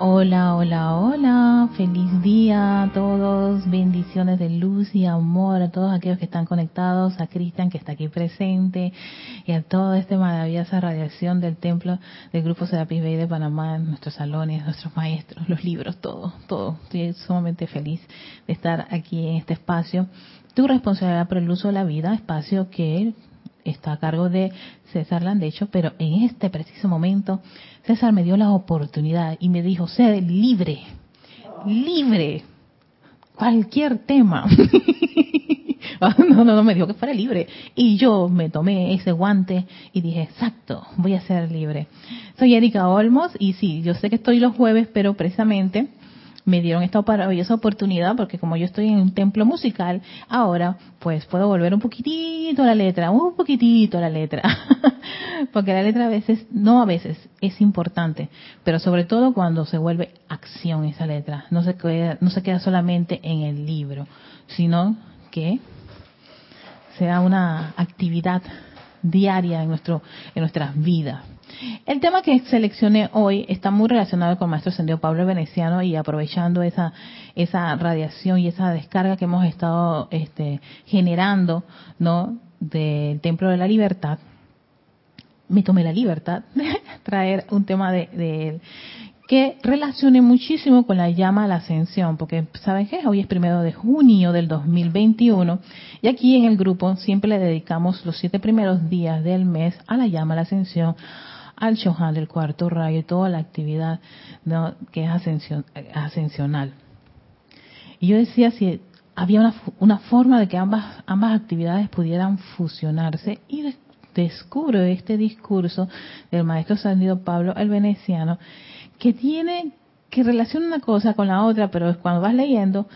Hola, hola, hola, feliz día a todos, bendiciones de luz y amor a todos aquellos que están conectados, a Cristian que está aquí presente y a toda esta maravillosa radiación del templo del Grupo Serapis Bay de Panamá, nuestros salones, nuestros maestros, los libros, todo, todo. Estoy sumamente feliz de estar aquí en este espacio. Tu responsabilidad por el uso de la vida, espacio que está a cargo de César Landecho, pero en este preciso momento César me dio la oportunidad y me dijo, sé libre, libre, cualquier tema. no, no, no, me dijo que fuera libre. Y yo me tomé ese guante y dije, exacto, voy a ser libre. Soy Erika Olmos y sí, yo sé que estoy los jueves, pero precisamente me dieron esta maravillosa oportunidad porque como yo estoy en un templo musical, ahora pues puedo volver un poquitito a la letra, un poquitito a la letra. porque la letra a veces, no a veces, es importante, pero sobre todo cuando se vuelve acción esa letra. No se queda, no se queda solamente en el libro, sino que sea una actividad diaria en nuestro en nuestras vidas. El tema que seleccioné hoy está muy relacionado con maestro Ascendido Pablo Veneciano y aprovechando esa, esa radiación y esa descarga que hemos estado este, generando ¿no? del Templo de la Libertad, me tomé la libertad de traer un tema de, él que relacione muchísimo con la llama a la ascensión, porque saben que hoy es primero de junio del 2021 y aquí en el grupo siempre le dedicamos los siete primeros días del mes a la llama a la ascensión, al Shohan del cuarto rayo y toda la actividad que es ascensional. Y yo decía si había una, una forma de que ambas, ambas actividades pudieran fusionarse y descubro este discurso del maestro Sandido Pablo el Veneciano que tiene que relaciona una cosa con la otra, pero cuando vas leyendo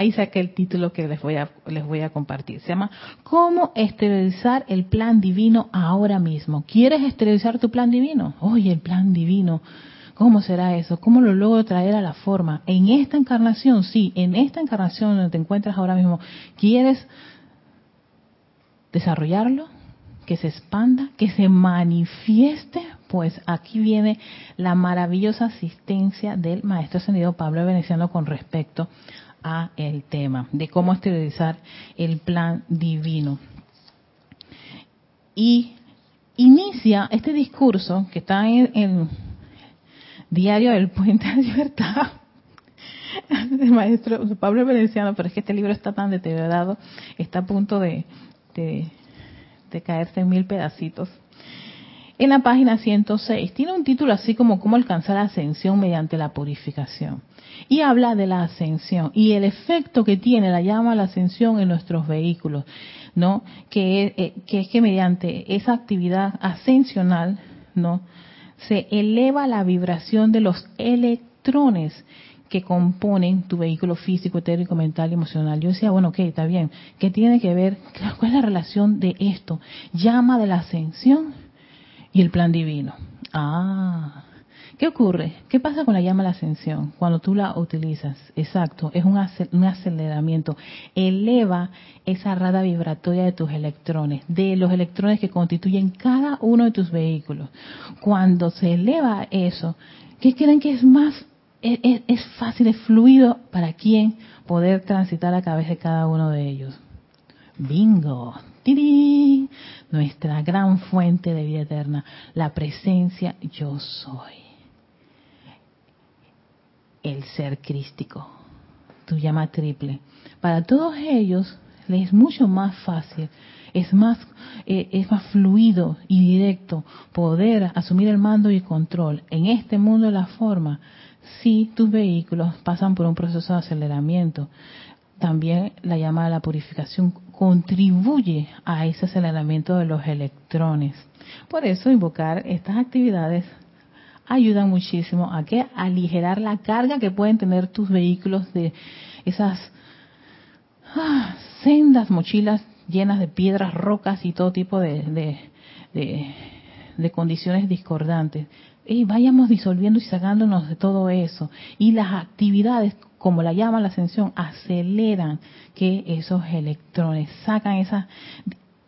ahí saqué el título que les voy a les voy a compartir. Se llama ¿Cómo esterilizar el plan divino ahora mismo? ¿Quieres esterilizar tu plan divino? Oye, el plan divino. ¿Cómo será eso? ¿Cómo lo logro traer a la forma? En esta encarnación, sí, en esta encarnación donde te encuentras ahora mismo, ¿quieres desarrollarlo? Que se expanda, que se manifieste. Pues aquí viene la maravillosa asistencia del Maestro Ascendido Pablo Veneciano con respecto a el tema de cómo esterilizar el plan divino. Y inicia este discurso que está en el Diario del Puente de Libertad el maestro Pablo Veneciano, pero es que este libro está tan deteriorado, está a punto de, de caerse en mil pedacitos. En la página 106 tiene un título así como cómo alcanzar la ascensión mediante la purificación y habla de la ascensión y el efecto que tiene la llama la ascensión en nuestros vehículos, ¿no? Que, eh, que es que mediante esa actividad ascensional, ¿no? Se eleva la vibración de los electrones que componen tu vehículo físico, etérico, mental y emocional. Yo decía, bueno, ok, está bien. ¿Qué tiene que ver? ¿Cuál es la relación de esto? Llama de la ascensión y el plan divino. Ah, ¿Qué ocurre? ¿Qué pasa con la llama de la ascensión cuando tú la utilizas? Exacto, es un, aceleramiento. Eleva esa rada vibratoria de tus electrones, de los electrones que constituyen cada uno de tus vehículos. Cuando se eleva eso, ¿qué creen que es más? Es, es fácil, es fluido para quién poder transitar a través de cada uno de ellos. Bingo, ¡Tiri! nuestra gran fuente de vida eterna, la presencia yo soy el ser crístico, tu llama triple. Para todos ellos les es mucho más fácil, es más, eh, es más fluido y directo poder asumir el mando y control en este mundo de la forma si tus vehículos pasan por un proceso de aceleramiento. También la llama de la purificación contribuye a ese aceleramiento de los electrones. Por eso invocar estas actividades ayudan muchísimo a que aligerar la carga que pueden tener tus vehículos de esas ah, sendas mochilas llenas de piedras, rocas y todo tipo de, de, condiciones discordantes. Y vayamos disolviendo y sacándonos de todo eso. Y las actividades, como la llama la ascensión, aceleran que esos electrones, sacan esas,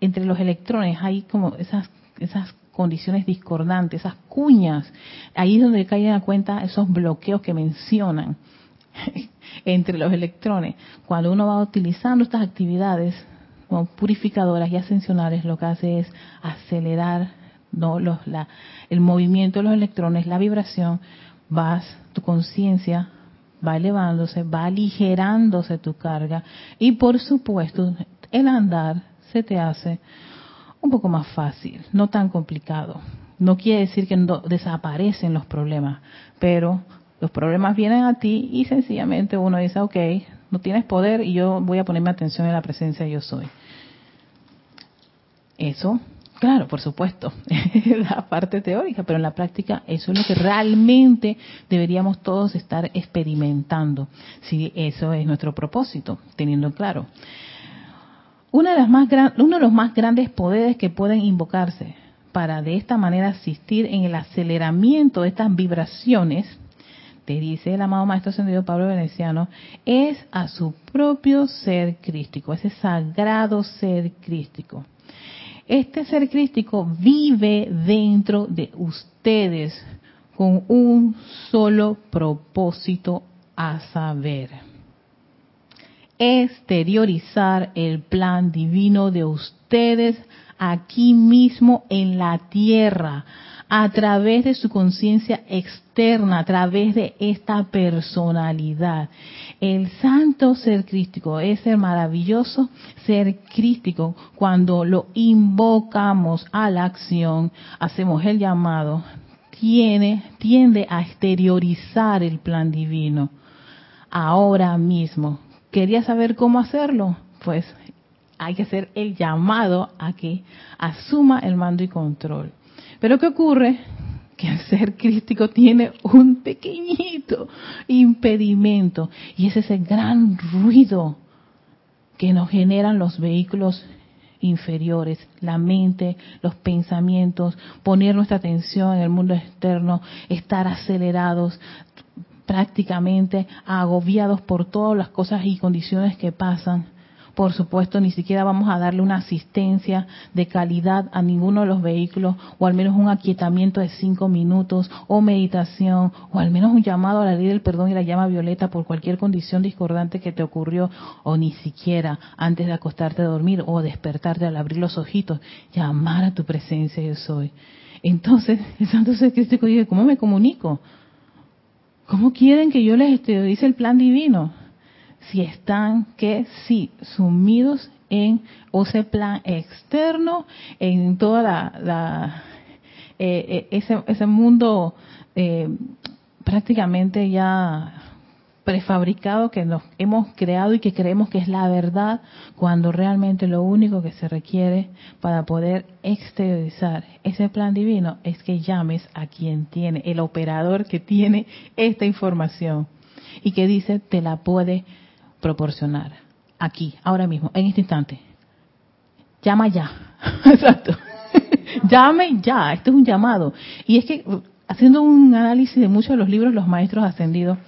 entre los electrones hay como esas, esas condiciones discordantes, esas cuñas. Ahí es donde caen a cuenta esos bloqueos que mencionan entre los electrones. Cuando uno va utilizando estas actividades como purificadoras y ascensionales, lo que hace es acelerar no los, la, el movimiento de los electrones, la vibración, vas, tu conciencia va elevándose, va aligerándose tu carga y por supuesto el andar se te hace un poco más fácil, no tan complicado. No quiere decir que desaparecen los problemas, pero los problemas vienen a ti y sencillamente uno dice, ok, no tienes poder y yo voy a ponerme atención en la presencia de yo soy. Eso, claro, por supuesto, la parte teórica, pero en la práctica eso es lo que realmente deberíamos todos estar experimentando, si eso es nuestro propósito, teniendo claro. Una de las más uno de los más grandes poderes que pueden invocarse para de esta manera asistir en el aceleramiento de estas vibraciones te dice el amado Maestro Ascendido Pablo Veneciano, es a su propio ser crístico, ese sagrado ser crístico. Este ser crístico vive dentro de ustedes con un solo propósito a saber. Exteriorizar el plan divino de ustedes aquí mismo en la tierra a través de su conciencia externa, a través de esta personalidad. El santo ser crístico es el maravilloso ser crístico cuando lo invocamos a la acción, hacemos el llamado, tiene, tiende a exteriorizar el plan divino ahora mismo. ¿Quería saber cómo hacerlo? Pues hay que hacer el llamado a que asuma el mando y control. Pero ¿qué ocurre? Que el ser crístico tiene un pequeñito impedimento y es ese gran ruido que nos generan los vehículos inferiores, la mente, los pensamientos, poner nuestra atención en el mundo externo, estar acelerados, prácticamente agobiados por todas las cosas y condiciones que pasan por supuesto, ni siquiera vamos a darle una asistencia de calidad a ninguno de los vehículos, o al menos un aquietamiento de cinco minutos, o meditación, o al menos un llamado a la ley del perdón y la llama violeta por cualquier condición discordante que te ocurrió, o ni siquiera antes de acostarte a dormir o despertarte al abrir los ojitos, llamar a tu presencia yo soy. Entonces, el Santo Ser Crístico dice, ¿cómo me comunico? ¿Cómo quieren que yo les dice el plan divino? Si están que sí sumidos en ese plan externo, en toda la, eh, eh, ese, ese mundo eh, prácticamente ya prefabricado que nos hemos creado y que creemos que es la verdad, cuando realmente lo único que se requiere para poder exteriorizar ese plan divino es que llames a quien tiene, el operador que tiene esta información y que dice te la puede proporcionar. Aquí, ahora mismo, en este instante. Llama ya. Exacto. Llame ya. Este es un llamado. Y es que, haciendo un análisis de muchos de los libros, los maestros ascendidos,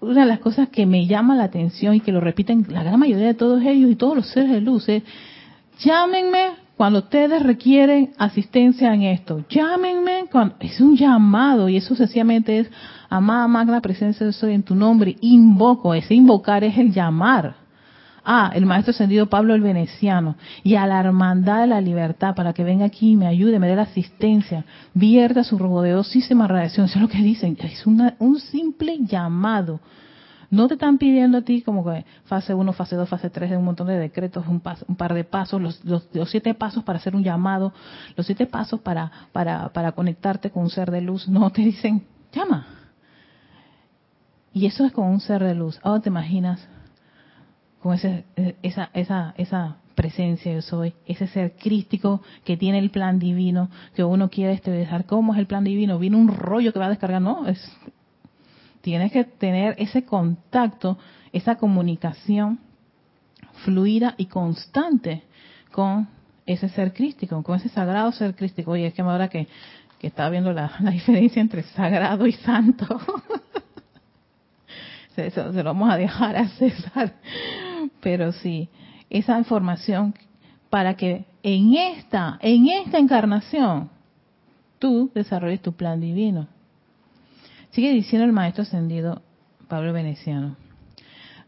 una de las cosas que me llama la atención y que lo repiten la gran mayoría de todos ellos y todos los seres de luz es, llámenme cuando ustedes requieren asistencia en esto. Llámenme cuando... Es un llamado y eso sencillamente es Amada magna presencia de soy en tu nombre, invoco, ese invocar es el llamar. Ah, el maestro ascendido Pablo el Veneciano, y a la hermandad de la libertad para que venga aquí y me ayude, me dé la asistencia, vierta su poderosísima radiación. Eso es lo que dicen, es un simple llamado. No te están pidiendo a ti como que fase 1, fase 2, fase 3, un montón de decretos, un, un par de pasos, los, los, siete pasos para hacer un llamado, los siete pasos para, para, para conectarte con un ser de luz. No, te dicen, llama, y eso es con un ser de luz. Ahora te imaginas con ese, esa, esa, esa presencia yo soy, ese ser crístico que tiene el plan divino, que uno quiere esterilizar. ¿Cómo es el plan divino? Viene un rollo que va a descargar. No, es, tienes que tener ese contacto, esa comunicación fluida y constante con ese ser crístico, con ese sagrado ser crístico. Oye, es que ahora que, que estaba viendo la, diferencia entre sagrado y santo. se, se, lo vamos a dejar a César. Pero sí, esa información para que en esta, en esta encarnación, tú desarrolles tu plan divino. Sigue diciendo el maestro ascendido Pablo Veneciano.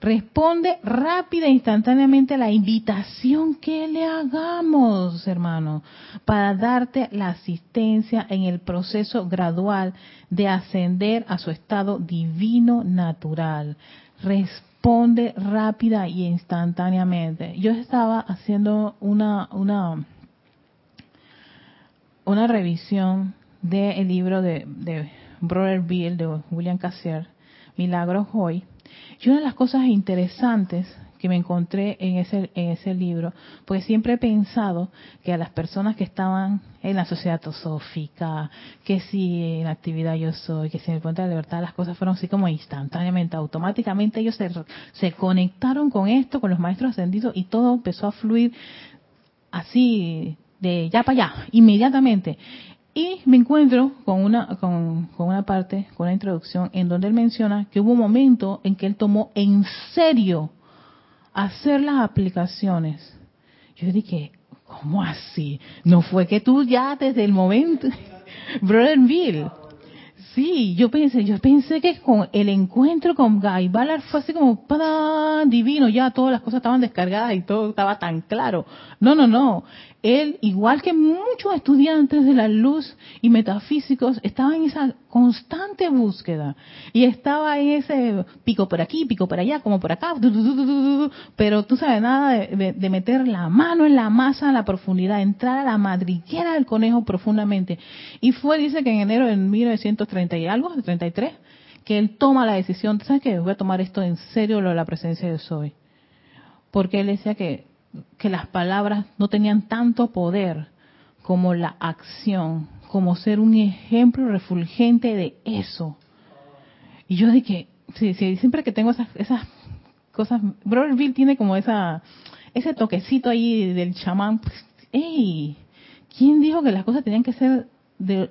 Responde rápida e instantáneamente a la invitación que le hagamos, hermano, para darte la asistencia en el proceso gradual de ascender a su estado divino natural. Responde rápida y instantáneamente. Yo estaba haciendo una, una, una revisión del libro de, de Brother Bill, de William Cassier, Milagros Hoy, y una de las cosas interesantes que me encontré en ese, en ese libro, pues siempre he pensado que a las personas que estaban en la sociedad tosófica, que si en la actividad yo soy, que si en el puente de la libertad, las cosas fueron así como instantáneamente, automáticamente ellos se, se conectaron con esto, con los maestros ascendidos y todo empezó a fluir así de ya para allá, inmediatamente. Y me encuentro con una, con, una parte, con una introducción, en donde él menciona que hubo un momento en que él tomó en serio hacer las aplicaciones. Yo dije, ¿cómo así? No fue que tú ya desde el momento, Brother Bill, Sí, yo pensé, yo pensé que con el encuentro con Guy Ballard fue así como para divino, ya todas las cosas estaban descargadas y todo estaba tan claro. No, no, no él, igual que muchos estudiantes de la luz y metafísicos, estaba en esa constante búsqueda y estaba en ese pico por aquí, pico por allá, como por acá, pero tú sabes nada de, meter la mano en la masa, en la profundidad, entrar a la madriguera del conejo profundamente. Y fue, dice que en enero de 1930 y algo, de 33, que él toma la decisión, ¿sabes qué? Voy a tomar esto en serio, lo de la presencia de Soy. Porque él decía que que las palabras no tenían tanto poder como la acción, como ser un ejemplo refulgente de eso. Y yo dije, sí, sí, siempre que tengo esas, esas cosas, Brother Bill tiene como esa, ese toquecito ahí del chamán, pues, ¡ey! ¿Quién dijo que las cosas tenían que ser de,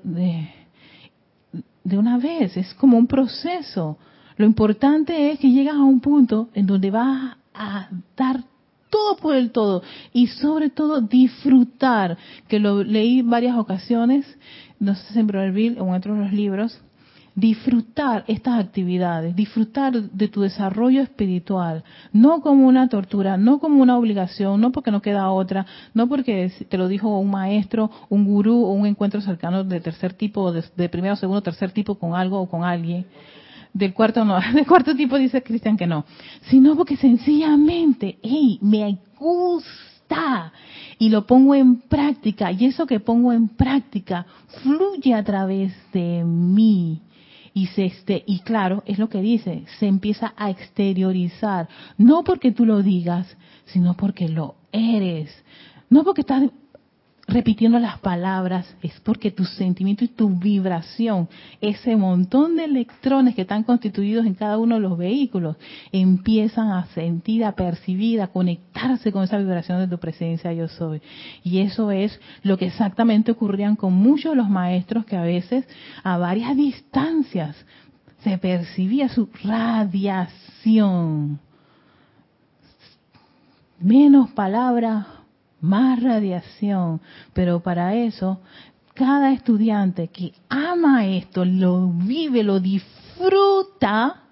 de una vez? Es como un proceso. Lo importante es que llegas a un punto en donde vas a dar todo por el todo y sobre todo disfrutar, que lo leí varias ocasiones, no sé si en Brotherville o en otros los libros, disfrutar estas actividades, disfrutar de tu desarrollo espiritual, no como una tortura, no como una obligación, no porque no queda otra, no porque te lo dijo un maestro, un gurú o un encuentro cercano de tercer tipo, de, de primero, segundo, tercer tipo con algo o con alguien, del cuarto no, del cuarto tipo dice Cristian que no, sino porque sencillamente, hey, me gusta y lo pongo en práctica y eso que pongo en práctica fluye a través de mí y se este y claro es lo que dice se empieza a exteriorizar. No porque tú lo digas sino porque lo eres. No porque estás repitiendo las palabras es porque tu sentimiento y tu vibración, ese montón de electrones que están constituidos en cada uno de los vehículos, empiezan a sentir, a percibir, a conectarse con esa vibración de tu presencia yo soy. Y eso es lo que exactamente ocurrían con muchos de los maestros que a veces a varias distancias se percibía su radiación. Menos palabras, más radiación, pero para eso cada estudiante que ama esto, lo vive, lo disfruta,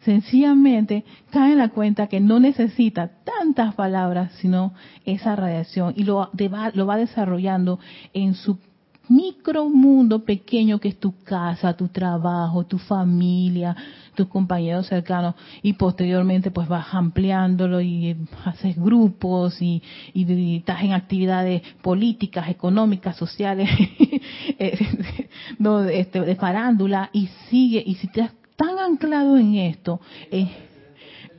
sencillamente cae en la cuenta que no necesita tantas palabras, sino esa radiación y lo, lo va desarrollando en su micromundo pequeño que es tu casa, tu trabajo, tu familia, tus compañeros cercanos y posteriormente pues vas ampliándolo y haces grupos y, estás en actividades políticas, económicas, sociales, eh, no, este, de farándula y sigue y si estás tan anclado en esto eh,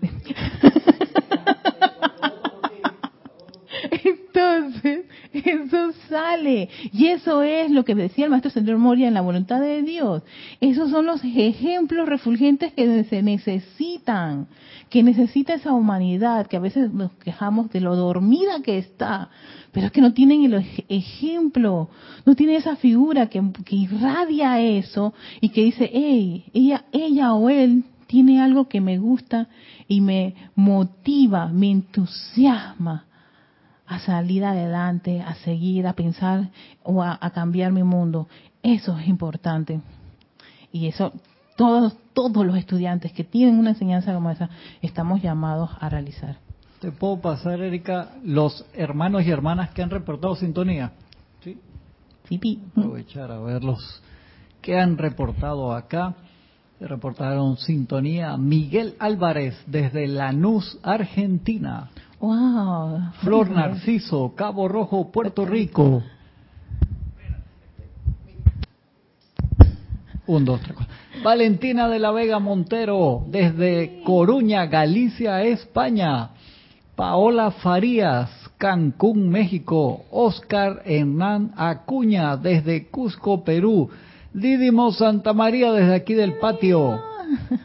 entonces eso sale. Y eso es lo que decía el maestro Señor Moria en la voluntad de Dios. Esos son los ejemplos refulgentes que se necesitan, que necesita esa humanidad, que a veces nos quejamos de lo dormida que está, pero es que no tienen el ejemplo, no tiene esa figura que, que irradia eso y que dice, hey, ella, ella o él tiene algo que me gusta y me motiva, me entusiasma a salir adelante, a seguir, a pensar o a, cambiar mi mundo. Eso es importante. Y eso todos, todos los estudiantes que tienen una enseñanza como esa estamos llamados a realizar. ¿Te puedo pasar, Erika, los hermanos y hermanas que han reportado sintonía? Sí. Sí, Aprovechar a verlos que han reportado acá. Reportaron sintonía Miguel Álvarez desde Lanús, Argentina. Wow. Flor Narciso, Cabo Rojo, Puerto Rico. Un, dos, tres, Valentina de la Vega Montero, desde Coruña, Galicia, España. Paola Farías, Cancún, México. Oscar Hernán Acuña, desde Cusco, Perú. Didimo Santa María, desde aquí del patio.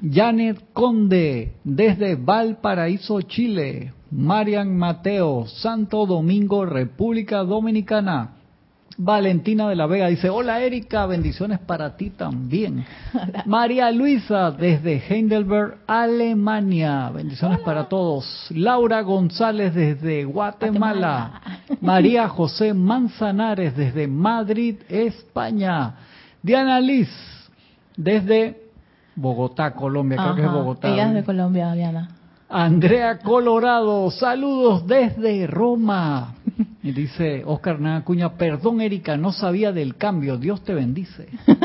Janet Conde, desde Valparaíso, Chile. Marian Mateo, Santo Domingo, República Dominicana. Valentina de la Vega dice, hola Erika, bendiciones para ti también. María Luisa desde Heidelberg, Alemania, bendiciones para todos. Laura González desde Guatemala. María José Manzanares desde Madrid, España. Diana Liz desde Bogotá, Colombia, creo que es Bogotá. Ella es de Colombia, Diana. Andrea Colorado, saludos desde Roma. Y dice Oscar Nacuña, perdón Erika, no sabía del cambio, Dios te bendice.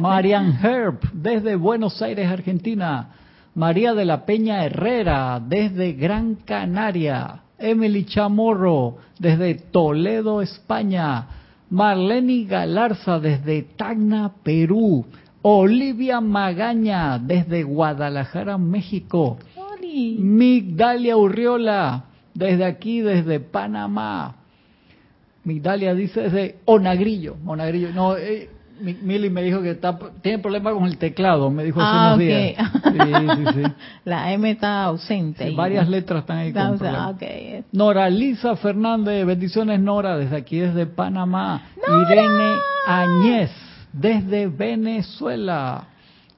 Marian Herb, desde Buenos Aires, Argentina. María de la Peña Herrera, desde Gran Canaria. Emily Chamorro, desde Toledo, España. Marlene Galarza, desde Tacna, Perú. Olivia Magaña, desde Guadalajara, México. Migdalia Urriola, desde aquí, desde Panamá. Migdalia dice desde Onagrillo. Onagrillo. No, eh, Mili me dijo que está, tiene problema con el teclado, me dijo hace ah, unos días. Sí, sí, sí. La M está ausente. varias letras están ahí con Nora Lisa Fernández, bendiciones Nora, desde aquí, desde Panamá. Irene Añez desde Venezuela.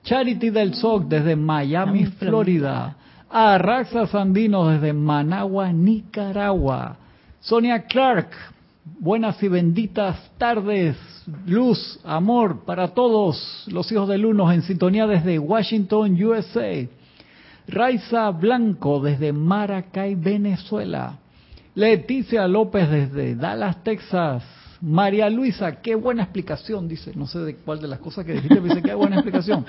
Charity del SOC desde Miami, Florida. Arraxa Sandino desde Managua, Nicaragua. Sonia Clark, buenas y benditas tardes. Luz, amor para todos los hijos de Lunos en sintonía desde Washington, USA. Raiza Blanco desde Maracay, Venezuela. Leticia López desde Dallas, Texas. María Luisa, qué buena explicación, dice. No sé de cuál de las cosas que dijiste, pero dice, qué buena explicación.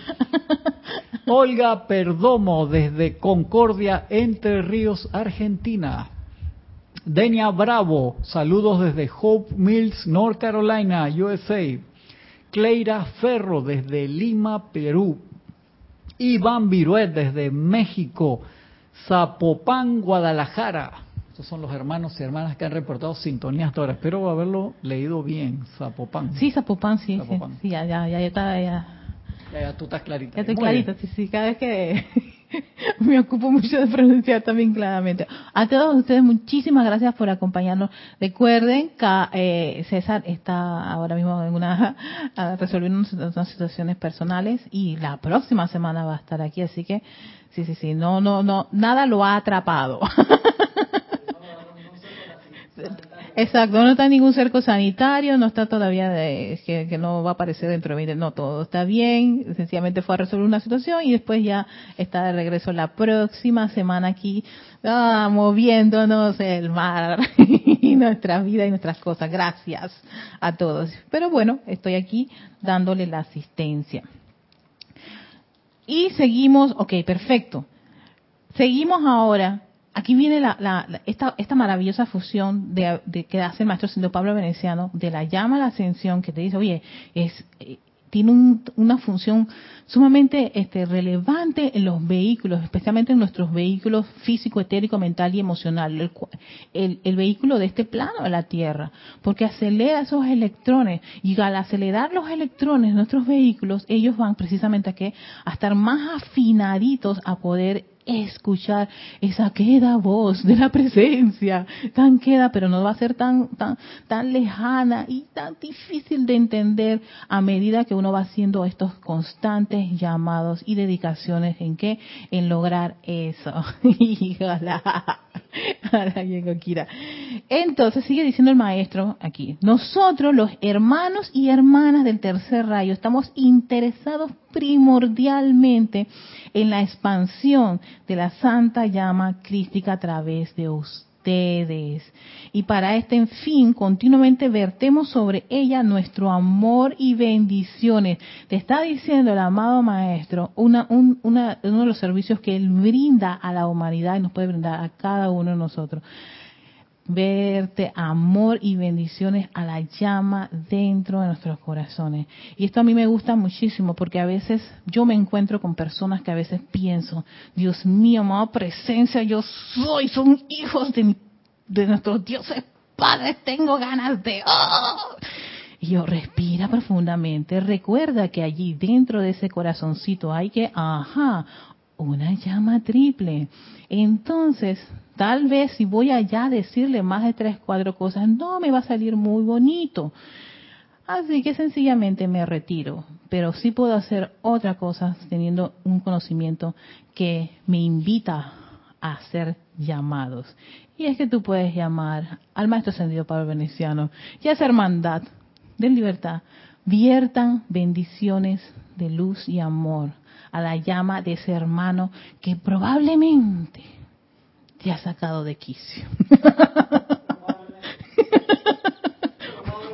Olga Perdomo, desde Concordia, Entre Ríos, Argentina. Denia Bravo, saludos desde Hope Mills, North Carolina, USA. Cleira Ferro, desde Lima, Perú. Iván Viruet, desde México. Zapopan, Guadalajara. Estos son los hermanos y hermanas que han reportado sintonías hasta ahora. Espero haberlo leído bien, Zapopan. Sí, Zapopan, sí. Sí, ya, ya, ya, está, ya. Ya, ya, tú estás clarita. Ya estoy clarita, sí, sí. Cada vez que me ocupo mucho de pronunciar también claramente. A todos ustedes, muchísimas gracias por acompañarnos. Recuerden que eh, César está ahora mismo en una resolviendo unas situaciones personales y la próxima semana va a estar aquí, así que sí, sí, sí, no, no, no, nada lo ha atrapado. Exacto, no está ningún cerco sanitario, no está todavía de, que, no va a aparecer dentro de 20, no, todo está bien, sencillamente fue a resolver una situación y después ya está de regreso la próxima semana aquí, ah, moviéndonos el mar y nuestra vida y nuestras cosas. Gracias a todos. Pero bueno, estoy aquí dándole la asistencia. Y seguimos, ok, perfecto. Seguimos ahora aquí viene la, esta, esta, maravillosa fusión de, que hace el maestro Siendo Pablo Veneciano de la llama a la ascensión que te dice, oye, es eh, tiene una función sumamente este, relevante en los vehículos, especialmente en nuestros vehículos físico, etérico, mental y emocional, el, el, vehículo de este plano de la Tierra, porque acelera esos electrones y al acelerar los electrones nuestros vehículos, ellos van precisamente a, que, a estar más afinaditos a poder escuchar esa queda voz de la presencia, tan queda, pero no va a ser tan, tan, tan lejana y tan difícil de entender a medida que uno va haciendo estos constantes llamados y dedicaciones. En qué, en lograr eso. Entonces sigue diciendo el maestro aquí, nosotros los hermanos y hermanas del tercer rayo estamos interesados primordialmente en la expansión de la santa llama crística a través de usted y para este fin, continuamente vertemos sobre ella nuestro amor y bendiciones. Te está diciendo el amado Maestro una, uno de los servicios que Él brinda a la humanidad y nos puede brindar a cada uno de nosotros verte amor y bendiciones a la llama dentro de nuestros corazones. Y esto a mí me gusta muchísimo porque a veces yo me encuentro con personas que a veces pienso, Dios mío, amada presencia, yo soy, son hijos de, de nuestros dioses padres, tengo ganas de... ¡oh! Y yo respira profundamente, recuerda que allí dentro de ese corazoncito hay que, ajá, una llama triple. Entonces, tal vez si voy allá a decirle más de tres, cuatro cosas, no me va a salir muy bonito. Así que sencillamente me retiro, pero sí puedo hacer otra cosa teniendo un conocimiento que me invita a hacer llamados. Y es que tú puedes llamar al Maestro Ascendido Pablo Veneciano y a esa hermandad de libertad. Viertan bendiciones de luz y amor a la llama de ese hermano que probablemente te ha sacado de quicio.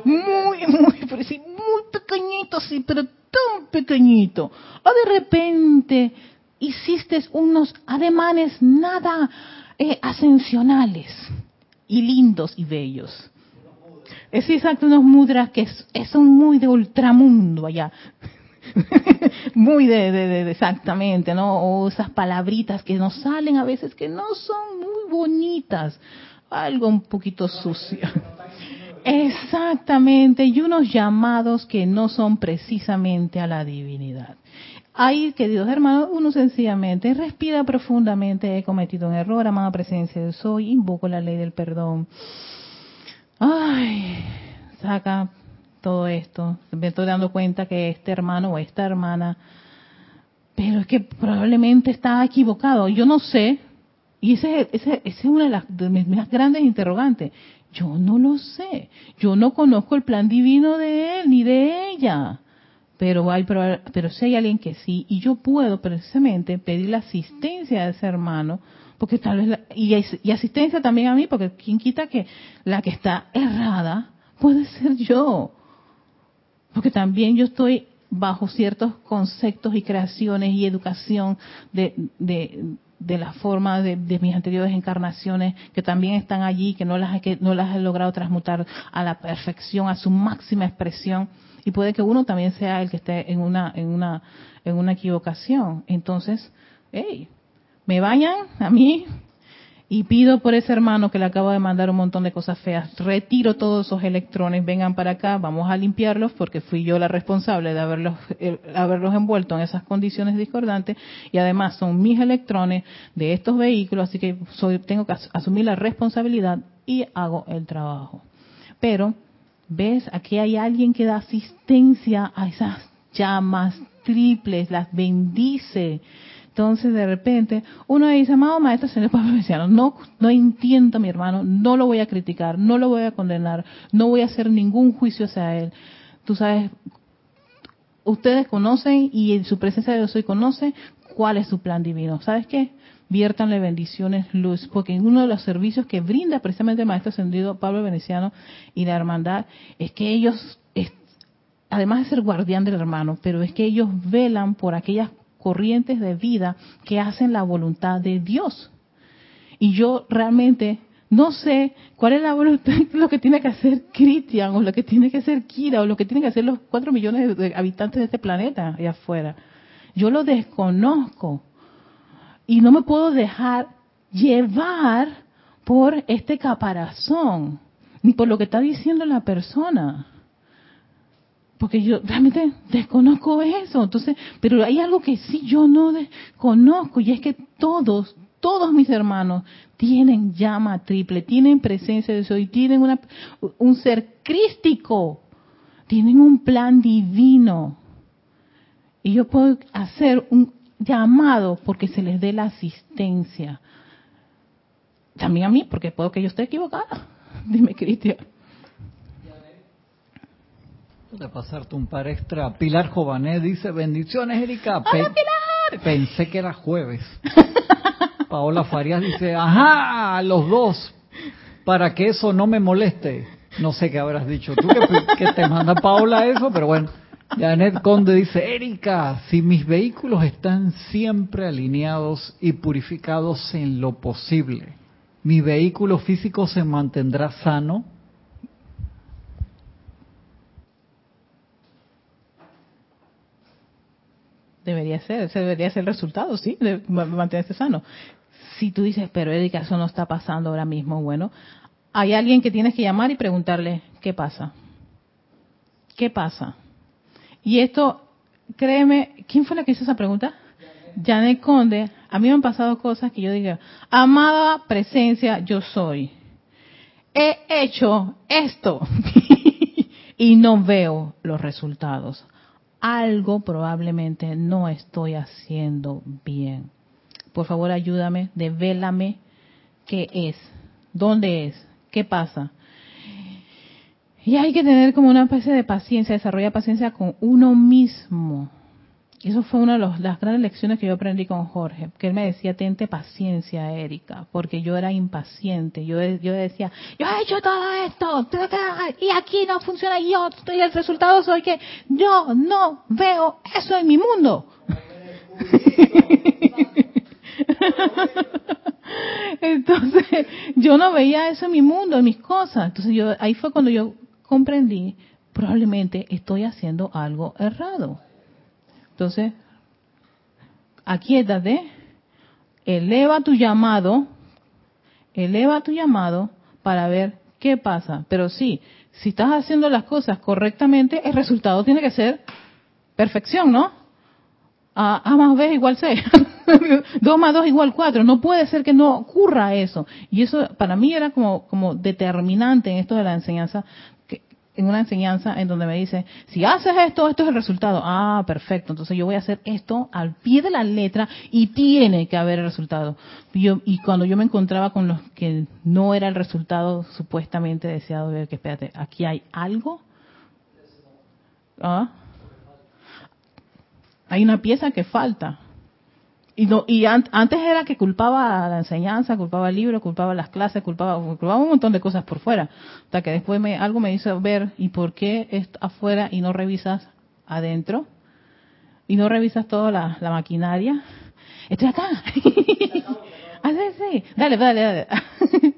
muy, muy, pero muy pequeñito, sí, pero tan pequeñito. O de repente hiciste unos ademanes nada eh, ascensionales y lindos y bellos. Es exacto, unos mudras que son muy de ultramundo allá. muy de, exactamente, ¿no? O esas palabritas que nos salen a veces que no son muy bonitas, algo un poquito sucio. Exactamente, y unos llamados que no son precisamente a la divinidad. Ahí, queridos hermanos, uno sencillamente respira profundamente, he cometido un error, amada presencia de soy, invoco la ley del perdón. Ay, saca todo esto. Me estoy dando cuenta que este hermano o esta hermana, pero es que probablemente está equivocado. Yo no sé, y ese, ese, es una de, las, de mis grandes interrogantes. Yo no lo sé. Yo no conozco el plan divino de él ni de ella. Pero hay pero si hay alguien que sí y yo puedo precisamente pedir la asistencia de ese hermano porque tal vez y, y asistencia también a mí porque quien quita que la que está errada puede ser yo porque también yo estoy bajo ciertos conceptos y creaciones y educación de, de, la forma de, mis anteriores encarnaciones que también están allí, que no las, que no las he logrado transmutar a la perfección, a su máxima expresión. Y puede que uno también sea el que esté en una, en una, en una equivocación. Entonces, hey, me bañan a mí y pido por ese hermano que le acabo de mandar un montón de cosas feas, retiro todos esos electrones, vengan para acá, vamos a limpiarlos porque fui yo la responsable de haberlos, eh, haberlos envuelto en esas condiciones discordantes y además son mis electrones de estos vehículos, así que soy, tengo que asumir la responsabilidad y hago el trabajo. Pero, ¿ves? Aquí hay alguien que da asistencia a esas llamas triples, las bendice entonces, de repente, uno dice, amado maestro, señor Pablo Mesiano, no, no entiendo mi hermano, no lo voy a criticar, no lo voy a condenar, no voy a hacer ningún juicio hacia él. Tú sabes, ustedes conocen y en su presencia de Dios hoy conoce cuál es su plan divino. ¿Sabes qué? Viértanle bendiciones, luz, porque uno de los servicios que brinda precisamente el Maestro Ascendido Pablo Veneciano y la Hermandad es que ellos, además de ser guardián del hermano, pero es que ellos velan por aquellas corrientes de vida que hacen la voluntad de Dios. Y yo realmente no sé cuál es la voluntad, lo que tiene que hacer Cristian o lo que tiene que hacer Kira o lo que tienen que hacer los cuatro millones de habitantes de este planeta allá afuera. Yo lo desconozco y no me puedo dejar llevar por este caparazón ni por lo que está diciendo la persona porque yo realmente desconozco eso. Entonces, pero hay algo que sí yo no desconozco y es que todos, todos mis hermanos tienen llama triple, tienen presencia de Dios y tienen una, un ser crístico, tienen un plan divino. Y yo puedo hacer un llamado porque se les dé la asistencia. También a mí, porque puedo que yo esté equivocada. Dime, Cristian. De pasarte un par extra. Pilar Jované dice, bendiciones, Erika. Pilar! Pensé que era jueves. Paola Farías dice, ajá, los dos, para que eso no me moleste. No sé qué habrás dicho tú, que, te manda Paola eso, pero bueno. Janet Conde dice, Erika, si mis vehículos están siempre alineados y purificados en lo posible, ¿mi vehículo físico se mantendrá sano? Debería ser, ese debería ser el resultado, sí, de mantenerse sano. Si tú dices, pero Erika, eso no está pasando ahora mismo, bueno, hay alguien que tienes que llamar y preguntarle, ¿qué pasa? ¿Qué pasa? Y esto, créeme, ¿quién fue la que hizo esa pregunta? Janet Conde. A mí me han pasado cosas que yo diga, amada presencia, yo soy. He hecho esto y no veo los resultados algo probablemente no estoy haciendo bien. Por favor, ayúdame, devélame qué es, dónde es, qué pasa. Y hay que tener como una especie de paciencia, desarrollar paciencia con uno mismo. Eso fue una de las grandes lecciones que yo aprendí con Jorge, que él me decía, tente paciencia, Erika, porque yo era impaciente. Yo, yo decía, yo he hecho todo esto, y aquí no funciona, y yo, y el resultado soy que yo no veo eso en mi mundo. Entonces, yo no veía eso en mi mundo, en mis cosas. Entonces, yo ahí fue cuando yo comprendí, probablemente estoy haciendo algo errado. Entonces, aquíétate, eleva tu llamado, eleva tu llamado para ver qué pasa. Pero sí, si estás haciendo las cosas correctamente, el resultado tiene que ser perfección, ¿no? A, a más B igual C. 2 más 2 igual 4. No puede ser que no ocurra eso. Y eso para mí era como, como determinante en esto de la enseñanza en una enseñanza en donde me dice, si haces esto, esto es el resultado. Ah, perfecto. Entonces yo voy a hacer esto al pie de la letra y tiene que haber el resultado. y cuando yo me encontraba con los que no era el resultado supuestamente deseado, ver que espérate, aquí hay algo. ¿Ah? Hay una pieza que falta. Y, no, y antes era que culpaba a la enseñanza, culpaba al libro, culpaba las clases, culpaba, culpaba un montón de cosas por fuera. Hasta que después me, algo me hizo ver, ¿y por qué es afuera y no revisas adentro? Y no revisas toda la, maquinaria. Estoy acá. ah, sí, Dale, dale, dale.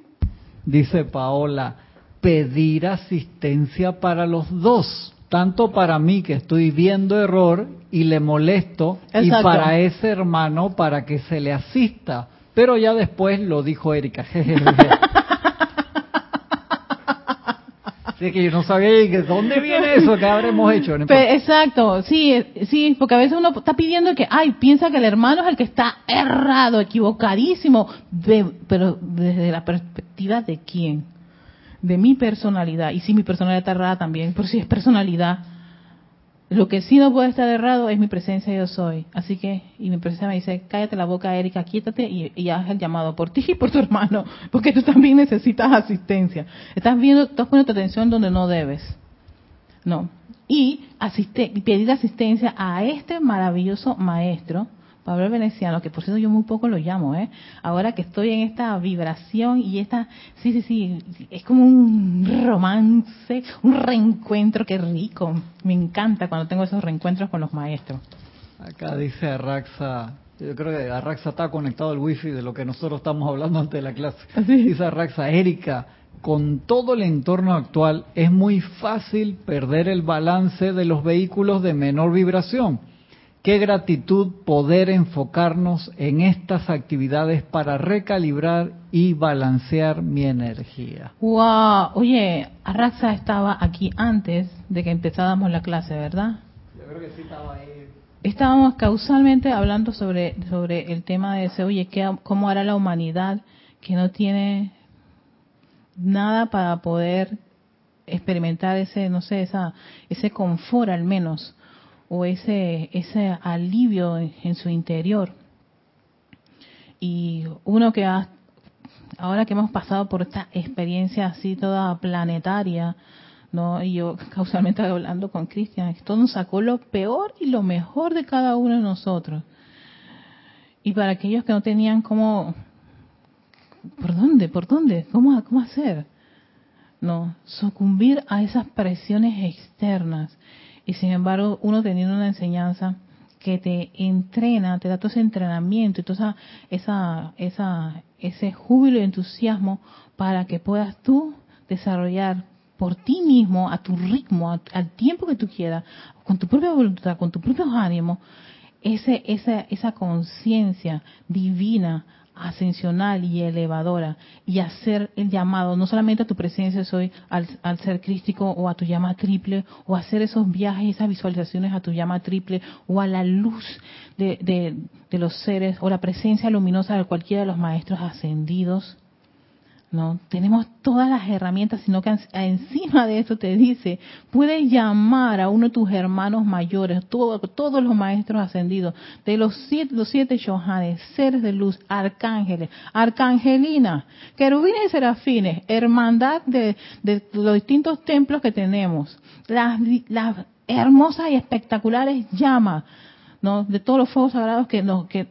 Dice Paola, pedir asistencia para los dos tanto para mí que estoy viendo error y le molesto, y para ese hermano para que se le asista. Pero ya después lo dijo Erika. Así que yo no sabía de dónde viene eso que habremos hecho. exacto, sí, sí, porque a veces uno está pidiendo que, ay, piensa que el hermano es el que está errado, equivocadísimo, pero desde la perspectiva de quién de mi personalidad. Y si mi personalidad está errada también, por si es personalidad. Lo que sí no puede estar errado es mi presencia yo soy. Así que, y mi presencia me dice, cállate la boca, Erika, quítate y, haz el llamado por ti y por tu hermano, porque tú también necesitas asistencia. Estás viendo, estás poniendo tu atención donde no debes. No. Y asiste, pedir asistencia a este maravilloso maestro Pablo Veneciano, que por cierto yo muy poco lo llamo, ¿eh? Ahora que estoy en esta vibración y esta, sí, sí, sí, es como un romance, un reencuentro, qué rico. Me encanta cuando tengo esos reencuentros con los maestros. Acá dice Arraxa, yo creo que Arraxa está conectado al wifi de lo que nosotros estamos hablando antes de la clase. Dice Arraxa, Erika, con todo el entorno actual es muy fácil perder el balance de los vehículos de menor vibración Qué gratitud poder enfocarnos en estas actividades para recalibrar y balancear mi energía. Wow, oye, Arraxa estaba aquí antes de que empezáramos la clase, ¿verdad? Yo creo que sí estaba ahí. Estábamos causalmente hablando sobre sobre el tema de ese, oye, ¿qué, ¿cómo hará la humanidad que no tiene nada para poder experimentar ese, no sé, esa, ese confort al menos? O ese, ese alivio en, su interior. Y uno que ha ahora que hemos pasado por esta experiencia así toda planetaria, ¿no? Y yo causalmente hablando con Cristian, esto nos sacó lo peor y lo mejor de cada uno de nosotros. Y para aquellos que no tenían cómo, ¿por dónde? ¿Por dónde? ¿Cómo, cómo hacer? No, sucumbir a esas presiones externas. Y sin embargo, uno teniendo una enseñanza que te entrena, te da todo ese entrenamiento y todo esa, esa, ese júbilo y entusiasmo para que puedas tú desarrollar por ti mismo, a tu ritmo, al tiempo que tú quieras, con tu propia voluntad, con tus propios ánimos, ese, esa, esa conciencia divina ascensional y elevadora y hacer el llamado no solamente a tu presencia soy al, ser crístico o a tu llama triple o hacer esos viajes esas visualizaciones a tu llama triple o a la luz de los seres o la presencia luminosa de cualquiera de los maestros ascendidos no, tenemos todas las herramientas, sino que encima de eso te dice, puedes llamar a uno de tus hermanos mayores, todos los maestros ascendidos, de los siete, los siete shohanes, seres de luz, arcángeles, arcangelina, querubines y serafines, hermandad de, los distintos templos que tenemos, las, las hermosas y espectaculares llamas, ¿no? de todos los fuegos sagrados que, nos, que,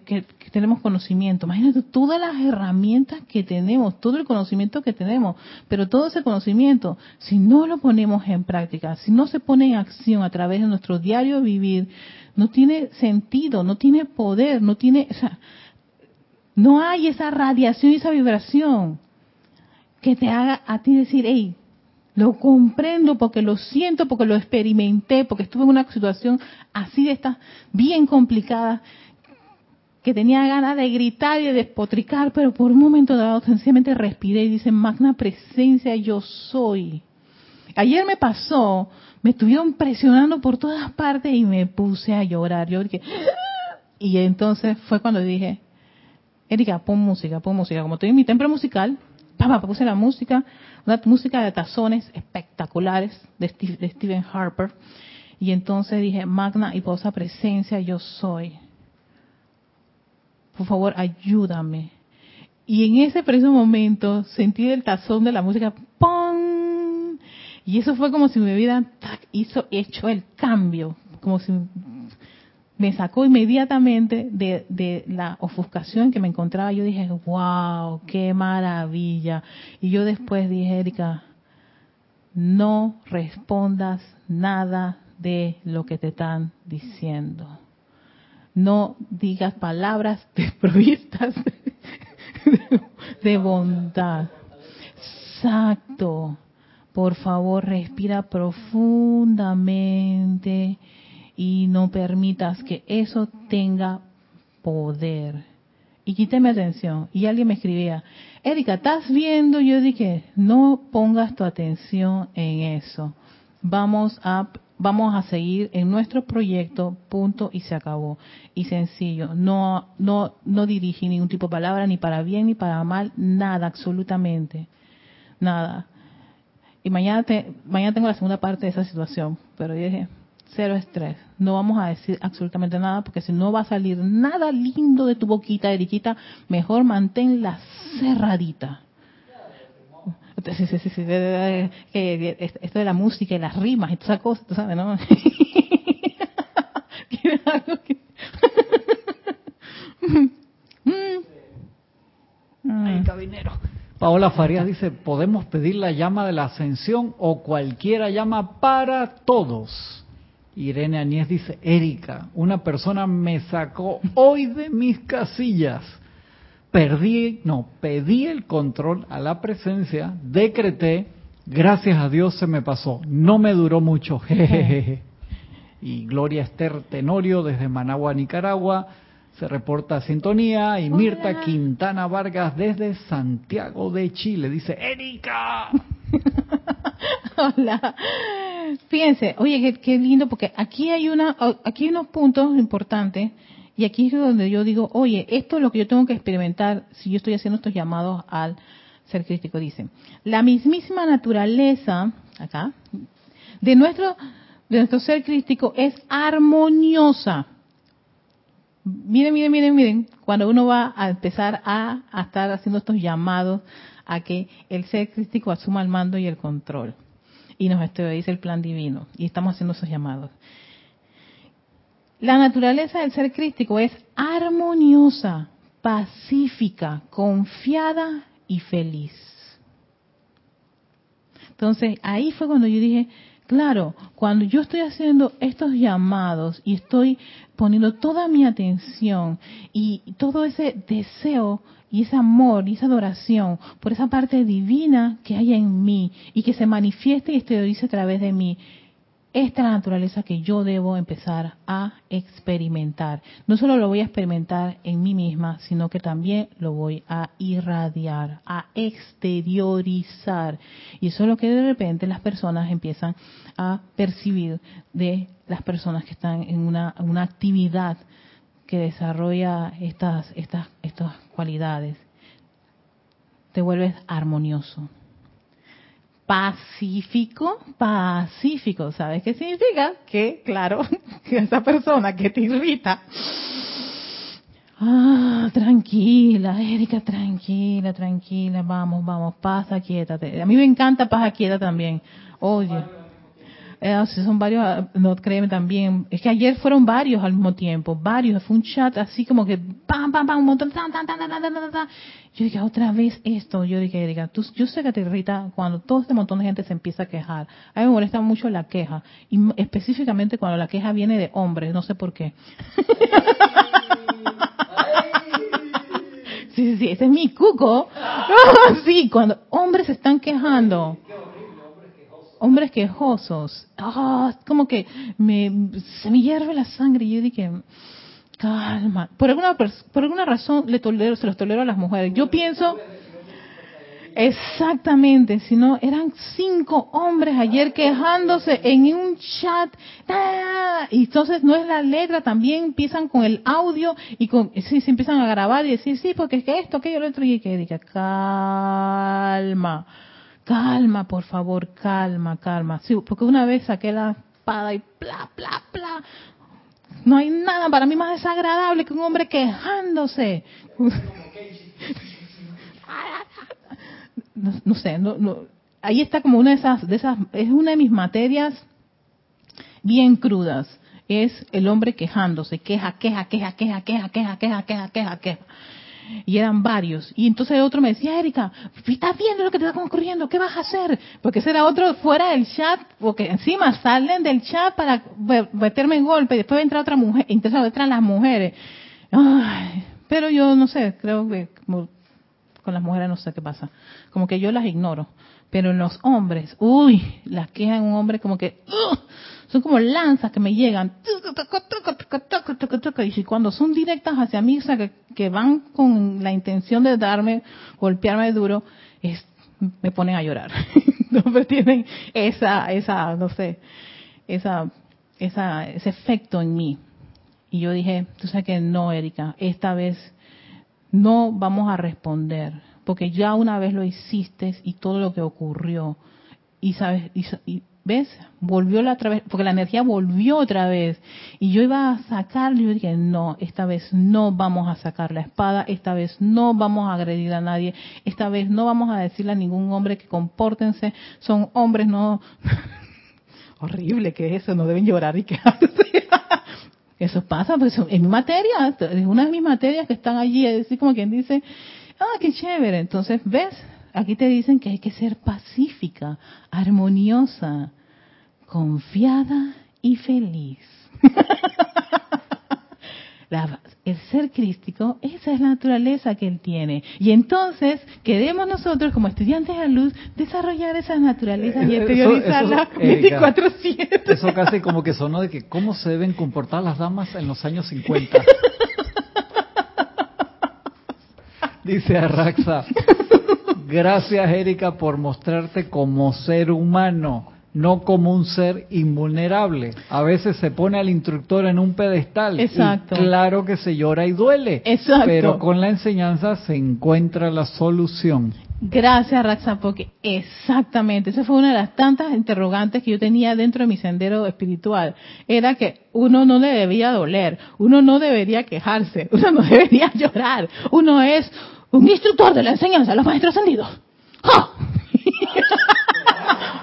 tenemos conocimiento. Imagínate todas las herramientas que tenemos, todo el conocimiento que tenemos, pero todo ese conocimiento, si no lo ponemos en práctica, si no se pone en acción a través de nuestro diario vivir, no tiene sentido, no tiene poder, no tiene, no hay esa radiación y esa vibración que te haga a ti decir, hey, lo comprendo porque lo siento, porque lo experimenté, porque estuve en una situación así de esta bien complicada que tenía ganas de gritar y de despotricar, pero por un momento dado sencillamente respiré y dice, magna presencia yo soy. Ayer me pasó, me estuvieron presionando por todas partes y me puse a llorar. Yo dije, y entonces fue cuando dije, Erika, pon música, pon música. Como estoy en mi templo musical, papá, puse la música, una música de tazones espectaculares de, de Stephen Harper. Y entonces dije, magna y posa presencia yo soy por favor, ayúdame. Y en ese preciso momento sentí el tazón de la música, ¡pum! Y eso fue como si mi vida hizo hecho el cambio, como si me sacó inmediatamente de, de, la ofuscación que me encontraba. Yo dije, wow, qué maravilla. Y yo después dije, Erika, no respondas nada de lo que te están diciendo no digas palabras desprovistas de, bondad. Exacto. Por favor, respira profundamente y no permitas que eso tenga poder. Y quíteme atención. Y alguien me escribía, Erika, ¿estás viendo? Yo dije, no pongas tu atención en eso. Vamos a vamos a seguir en nuestro proyecto, punto y se acabó. Y sencillo, no, no, no dirigí ningún tipo de palabra, ni para bien ni para mal, nada, absolutamente, nada. Y mañana, te, mañana tengo la segunda parte de esa situación, pero dije, cero estrés, no vamos a decir absolutamente nada, porque si no va a salir nada lindo de tu boquita, Eriquita, mejor manténla cerradita. Sí, sí, sí, sí. Esto de la música y las rimas y todas esas cosas, tú sabes, ¿no? Ay, cabinero. Paola Farías dice, podemos pedir la llama de la ascensión o cualquiera llama para todos. Irene Añez dice, Erika, una persona me sacó hoy de mis casillas. Perdí, no, pedí el control a la presencia, decreté, gracias a Dios se me pasó, no me duró mucho, jejeje. Y Gloria Esther Tenorio desde Managua, Nicaragua, se reporta sintonía y Mirta Quintana Vargas desde Santiago de Chile dice Erika hola fíjense oye qué, qué, lindo porque aquí hay una aquí hay unos puntos importantes y aquí es donde yo digo, oye, esto es lo que yo tengo que experimentar si yo estoy haciendo estos llamados al ser crítico. Dice, la mismísima naturaleza, acá, de nuestro, de nuestro ser crítico es armoniosa. miren, miren, miren, miren, cuando uno va a empezar a, a estar haciendo estos llamados a que el ser crístico asuma el mando y el control. Y nos dice el plan divino. Y estamos haciendo esos llamados. La naturaleza del ser crístico es armoniosa, pacífica, confiada y feliz. Entonces ahí fue cuando yo dije, claro, cuando yo estoy haciendo estos llamados y estoy poniendo toda mi atención y todo ese deseo y ese amor y esa adoración por esa parte divina que hay en mí y que se manifieste y exteriorice a través de mí, esta es la naturaleza que yo debo empezar a experimentar. No solo lo voy a experimentar en mí misma, sino que también lo voy a irradiar, a exteriorizar. Y eso es lo que de repente las personas empiezan a percibir de las personas que están en una, una actividad que desarrolla estas, estas, estas cualidades. Te vuelves armonioso pacífico, pacífico. ¿Sabes qué significa? Que, claro, que esa persona que te irrita, ah, tranquila, Erika, tranquila, tranquila, vamos, vamos, pasa, quiétate. A mí me encanta paz quieta también. Oye, eh, son varios, ah, no créeme también, es que ayer fueron varios al mismo tiempo, varios, fue un chat así como que pam, pam, pam, un montón, tan, tan, tan, tan, tan, tan, Yo dije, otra vez esto, yo dije, diga, tú, yo sé que te irrita cuando todo este montón de gente se empieza a quejar. A mí me molesta mucho la queja, y específicamente cuando la queja viene de hombres, no sé por qué. Sí, sí, sí, ese es mi cuco. sí, cuando hombres se están quejando hombres quejosos. Ah, como que me, se me hierve la sangre. Y yo dije, calma. Por alguna, por alguna razón le tolero, se los tolero a las mujeres. Yo pienso, exactamente, si no, eran cinco hombres ayer quejándose en un chat. Y entonces no es la letra, también empiezan con el audio y con, sí, se empiezan a grabar y decir, sí, porque es que esto, aquello, lo otro. Y que diga, calma calma, por favor, calma, calma. Sí, porque una vez saqué la espada y bla, bla, bla. No hay nada para mí más desagradable que un hombre quejándose. No, sé, no, no, ahí está como una de esas, de esas, es una de mis materias bien crudas. Es el hombre quejándose, queja, queja, queja, queja, queja, queja, queja, queja, queja, queja. Y eran varios. Y entonces otro me decía, Erika, ¿estás viendo lo que te está ocurriendo? ¿Qué vas a hacer? Porque ese era otro fuera del chat, porque encima salen del chat para meterme en golpe y después entra otra mujer, entonces entran las mujeres. pero yo no sé, creo que con las mujeres no sé qué pasa. Como que yo las ignoro. Pero en los hombres, uy, las quejan un hombre como que, son como lanzas que me llegan. Y cuando son directas hacia mí, o sea, que, van con la intención de darme, golpearme duro, es, me ponen a llorar. no tienen esa, esa, no sé, esa, esa, ese efecto en mí. Y yo dije, tú sabes que no, Erika, esta vez no vamos a responder, porque ya una vez lo hiciste y todo lo que ocurrió, y sabes, y ¿Ves? Volvió la otra vez, porque la energía volvió otra vez. Y yo iba a sacar, yo dije, no, esta vez no vamos a sacar la espada, esta vez no vamos a agredir a nadie, esta vez no vamos a decirle a ningún hombre que compórtense, son hombres, no... Horrible que eso, no deben llorar y quejarse. Eso pasa, pues en mi materia, es una de mis materias que están allí, es decir, como quien dice, ah, qué chévere. Entonces, ¿ves? Aquí te dicen que hay que ser pacífica, armoniosa, confiada y feliz. el ser crístico, esa es la naturaleza que él tiene. Y entonces queremos nosotros, como estudiantes de la luz, desarrollar esa naturaleza y exteriorizarla 24-7. Eso casi como que sonó de que cómo se deben comportar las damas en los años 50. Dice Arraxa, Gracias, Erika, por mostrarte como ser humano, no como un ser invulnerable. A veces se pone al instructor en un pedestal. Exacto. claro que se llora y duele. Exacto. Pero con la enseñanza se encuentra la solución. Gracias, Raxa, porque exactamente, esa fue una de las tantas interrogantes que yo tenía dentro de mi sendero espiritual. Era que uno no le debía doler, uno no debería quejarse, uno no debería llorar, uno es un instructor de la enseñanza los maestros ascendidos. ¡Ja!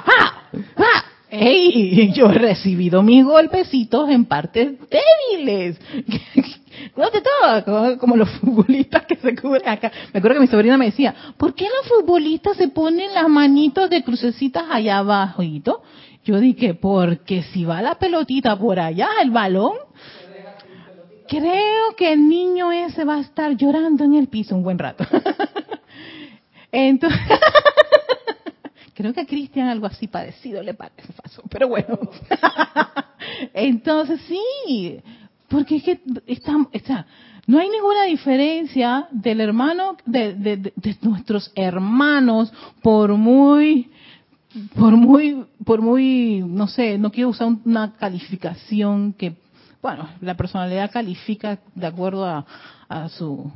¡Ja! ¡Ja! ¡Ey! Yo he recibido mis golpecitos en partes débiles. No de todo, como, los futbolistas que se cubren acá. Me acuerdo que mi sobrina me decía, ¿por qué los futbolistas se ponen las manitos de crucecitas allá abajo? Yo dije, porque si va la pelotita por allá, el balón, creo que el niño ese va a estar llorando en el piso un buen rato. Entonces, creo que a Cristian algo así parecido le parece, pero bueno. Entonces, sí, porque es que estamos, no hay ninguna diferencia del hermano, de, de, nuestros hermanos, por muy, por muy, por muy, no sé, no quiero usar una calificación que, bueno, la personalidad califica de acuerdo a, a su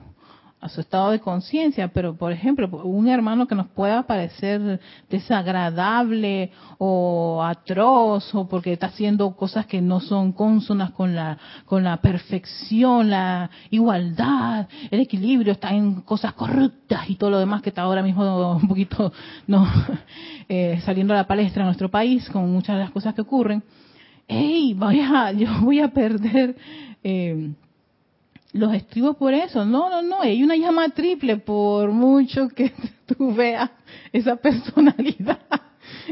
a su estado de conciencia, pero por ejemplo, un hermano que nos pueda parecer desagradable o atroz o porque está haciendo cosas que no son consonas con la con la perfección, la igualdad, el equilibrio, está en cosas corruptas y todo lo demás que está ahora mismo un poquito no eh, saliendo a la palestra en nuestro país con muchas de las cosas que ocurren. Hey, voy a, yo voy a perder eh, los estribo por eso. No, no, no, hay una llama triple por mucho que tú veas esa personalidad.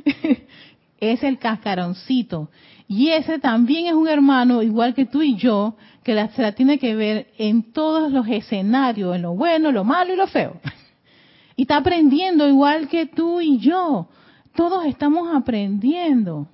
es el cascaroncito. Y ese también es un hermano, igual que tú y yo, que se la tiene que ver en todos los escenarios, en lo bueno, lo malo y lo feo. Y está aprendiendo igual que tú y yo. Todos estamos aprendiendo.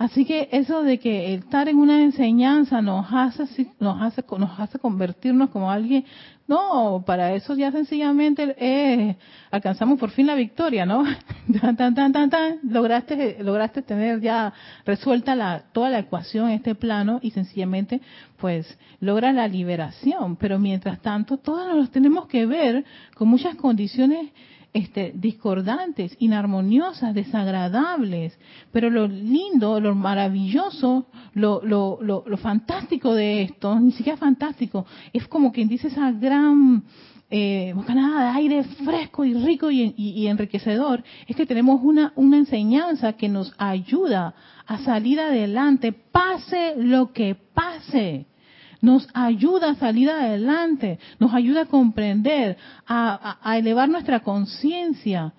Así que eso de que estar en una enseñanza nos hace, nos hace, nos hace convertirnos como alguien, no, para eso ya sencillamente eh, alcanzamos por fin la victoria, ¿no? tan, tan, tan, tan, tan, lograste, lograste tener ya resuelta la, toda la ecuación en este plano y sencillamente, pues, logras la liberación. Pero mientras tanto, todos nos tenemos que ver con muchas condiciones este, discordantes, inarmoniosas, desagradables. Pero lo lindo, lo maravilloso, lo, lo, lo, fantástico de esto, ni siquiera fantástico, es como quien dice esa gran eh, bocanada de aire fresco y rico y, y, enriquecedor, es que tenemos una, una enseñanza que nos ayuda a salir adelante, pase lo que pase nos ayuda a salir adelante, nos ayuda a comprender, a, elevar nuestra conciencia,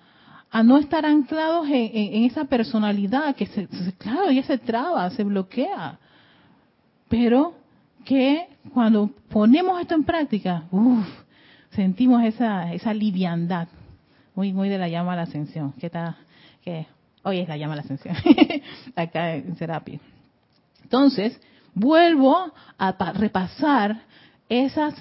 a no estar anclados en, esa personalidad que, se, claro, ya se traba, se bloquea. Pero que cuando ponemos esto en práctica, sentimos esa, esa liviandad, muy, muy de la llama a la ascensión, que está, que hoy es la llama a la ascensión, acá en Serapis. Entonces, vuelvo a repasar esas,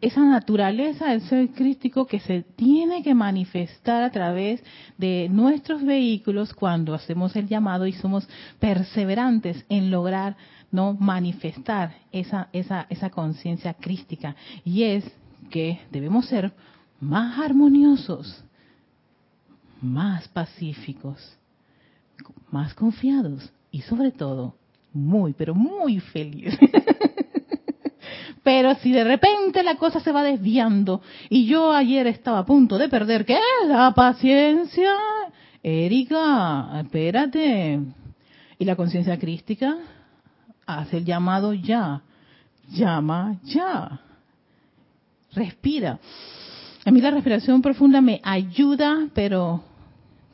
esa naturaleza del ser crístico que se tiene que manifestar a través de nuestros vehículos cuando hacemos el llamado y somos perseverantes en lograr no manifestar esa, esa, esa conciencia crística. Y es que debemos ser más armoniosos, más pacíficos, más confiados y sobre todo muy, pero muy feliz. pero si de repente la cosa se va desviando y yo ayer estaba a punto de perder, ¿qué? La paciencia. Erika, espérate. ¿Y la conciencia crística? Hace el llamado ya. Llama ya. Respira. A mí la respiración profunda me ayuda, pero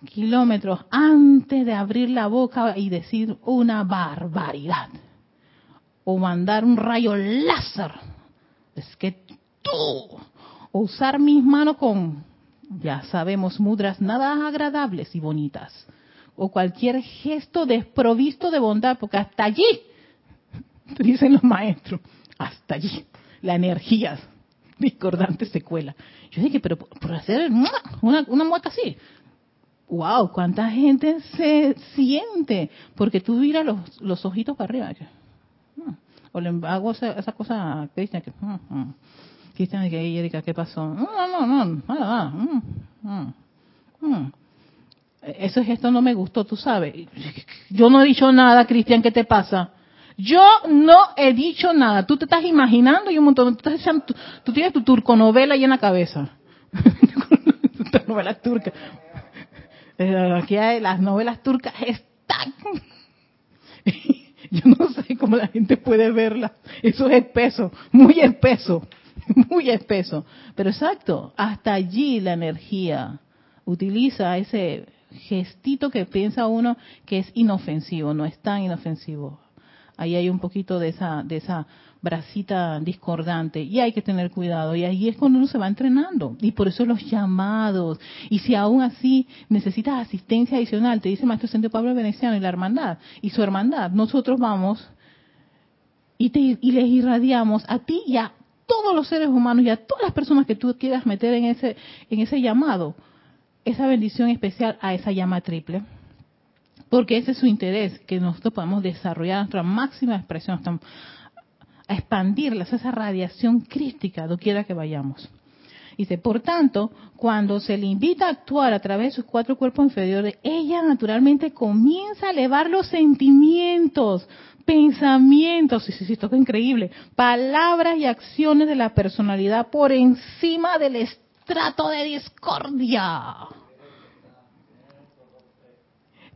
kilómetros antes de abrir la boca y decir una barbaridad. O mandar un rayo láser. Es que tú. O usar mis manos con, ya sabemos, mudras nada agradables y bonitas. O cualquier gesto desprovisto de bondad, porque hasta allí, dicen los maestros, hasta allí, la energía discordante se cuela. Yo dije, pero por hacer una, una mueca así, wow, cuánta gente se siente, porque tú miras los, los ojitos para arriba. Hmm, o le hago esa, cosa a Cristian, que, hmm, hmm. Cristian, Erika, ¿qué pasó? No, no, no, nada, Mm, mm. Eso es esto no me gustó, tú sabes. Yo no he dicho nada, Cristian, ¿qué te pasa? Yo no he dicho nada. Tú te estás imaginando y un montón. Tú, tienes tu turconovela ahí en la cabeza. novelas turcas. Eh, aquí hay las novelas turcas están. Yo no sé cómo la gente puede verlas. Eso es espeso, muy espeso, muy espeso. Pero exacto, hasta allí la energía utiliza ese gestito que piensa uno que es inofensivo, no es tan inofensivo. Ahí hay un poquito de esa, de esa bracita discordante y hay que tener cuidado. Y ahí es cuando uno se va entrenando. Y por eso los llamados. Y si aún así necesitas asistencia adicional, te dice Maestro Centro Pablo Veneciano y la hermandad y su hermandad, nosotros vamos y, te, y les irradiamos a ti y a todos los seres humanos y a todas las personas que tú quieras meter en ese, en ese llamado, esa bendición especial a esa llama triple porque ese es su interés, que nosotros podamos desarrollar nuestra máxima expresión, a expandirlas, esa radiación crítica, doquiera que vayamos. Dice, por tanto, cuando se le invita a actuar a través de sus cuatro cuerpos inferiores, ella naturalmente comienza a elevar los sentimientos, pensamientos, y sí, sí, esto es increíble, palabras y acciones de la personalidad por encima del estrato de discordia.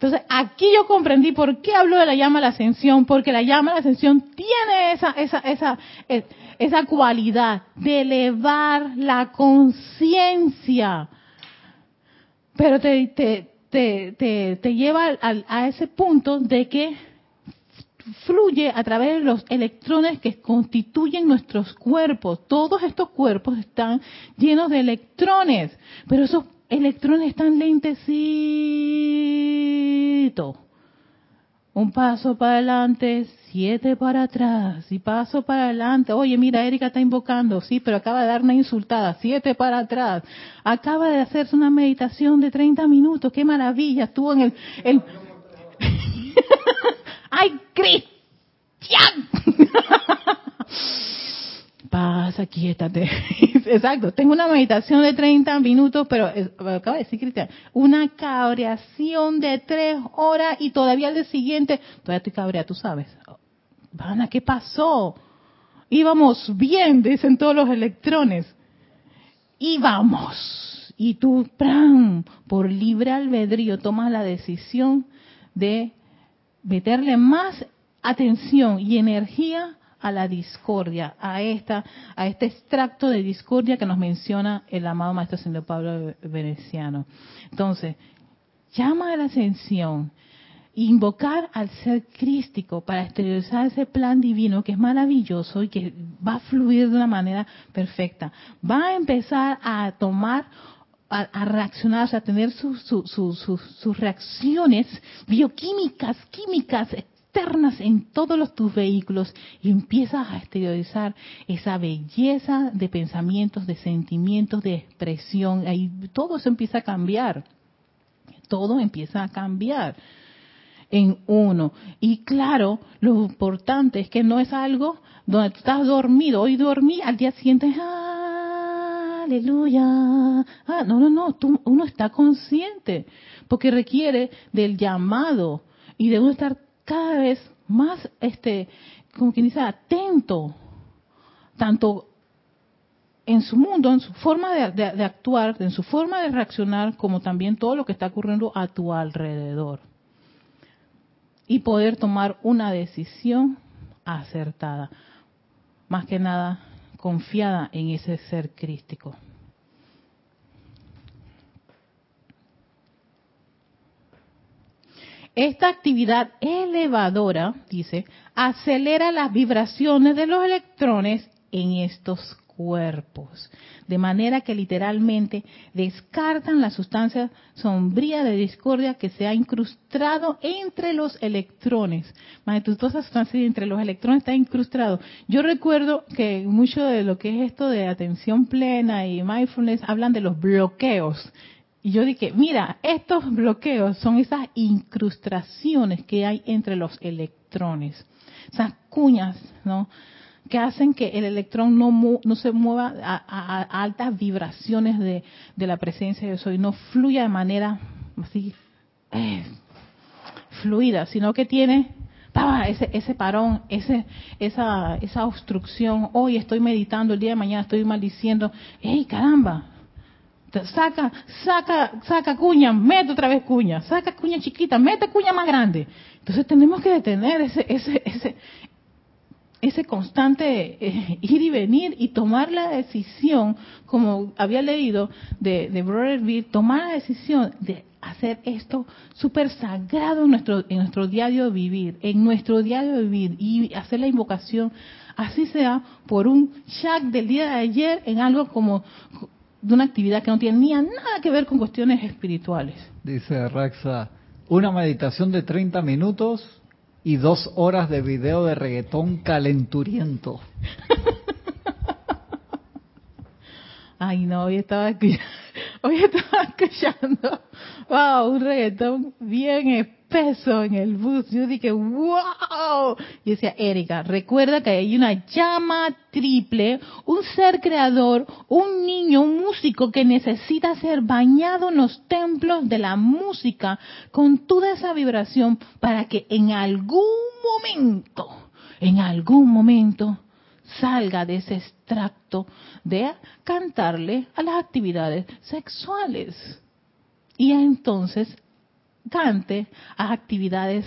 Entonces, aquí yo comprendí por qué hablo de la llama de la ascensión, porque la llama de la ascensión tiene esa, esa, esa, eh, esa cualidad de elevar la conciencia. Pero te, te, te, te, lleva a ese punto de que fluye a través de los electrones que constituyen nuestros cuerpos. Todos estos cuerpos están llenos de electrones, pero esos electrones están lentecitos. Un paso para adelante, siete para atrás, y paso para adelante. Oye, mira, Erika está invocando, sí, pero acaba de dar una insultada, siete para atrás. Acaba de hacerse una meditación de 30 minutos, qué maravilla, estuvo en el... el... ¡Ay, Cristian! pasa, quiétate. Exacto, tengo una meditación de 30 minutos, pero acaba de decir Cristian, una cabreación de 3 horas y todavía el día siguiente, todavía estoy cabrea, tú sabes. Vana, ¿qué pasó? Íbamos bien, dicen todos los electrones. Íbamos. Y tú, ¡pram! por libre albedrío, tomas la decisión de meterle más atención y energía a la discordia, a esta, a este extracto de discordia que nos menciona el amado Maestro Señor Pablo Veneciano. Entonces, llama a la ascensión, invocar al ser crístico para exteriorizar ese plan divino que es maravilloso y que va a fluir de una manera perfecta. Va a empezar a tomar a, reaccionar, a tener sus, sus reacciones bioquímicas, químicas, en todos los, tus vehículos y empiezas a exteriorizar esa belleza de pensamientos, de sentimientos, de expresión. Ahí todo eso empieza a cambiar. Todo empieza a cambiar en uno. Y claro, lo importante es que no es algo donde tú estás dormido, hoy dormí, al día siguiente, aleluya. Ah, no, no, no, tú, uno está consciente, porque requiere del llamado y de uno estar cada vez más, este, como quien dice, atento, tanto en su mundo, en su forma de, actuar, en su forma de reaccionar, como también todo lo que está ocurriendo a tu alrededor. Y poder tomar una decisión acertada. Más que nada, confiada en ese ser crístico. Esta actividad elevadora, dice, acelera las vibraciones de los electrones en estos cuerpos, de manera que literalmente descartan la sustancia sombría de discordia que se ha incrustado entre los electrones. toda esa sustancia entre los electrones está incrustado. Yo recuerdo que mucho de lo que es esto de atención plena y mindfulness hablan de los bloqueos y yo dije, mira, estos bloqueos son esas incrustaciones que hay entre los electrones, esas cuñas, ¿no? que hacen que el electrón no, no se mueva a, altas vibraciones de, la presencia de soy, no fluya de manera así eh, fluida, sino que tiene ese, ese parón, ese, esa, esa obstrucción. Hoy estoy meditando, el día de mañana estoy maldiciendo. ¡Ey, caramba! Saca, saca, saca cuña, mete otra vez cuña, saca cuña chiquita, mete cuña más grande. Entonces tenemos que detener ese, ese, ese, ese constante eh, ir y venir y tomar la decisión, como había leído de, de Brother Bill, tomar la decisión de hacer esto súper sagrado en nuestro, en nuestro diario vivir, en nuestro diario vivir y hacer la invocación, así sea por un chat del día de ayer en algo como de una actividad que no tenía nada que ver con cuestiones espirituales. Dice Raxa, una meditación de 30 minutos y dos horas de video de reggaetón calenturiento. Ay, no, hoy estaba, hoy estaba escuchando, wow, un reggaetón bien espeso en el bus. Yo dije, wow. Y decía, Erika, recuerda que hay una llama triple, un ser creador, un niño, un músico que necesita ser bañado en los templos de la música con toda esa vibración para que en algún momento, en algún momento, salga de ese extracto de cantarle a las actividades sexuales. Y entonces cante a actividades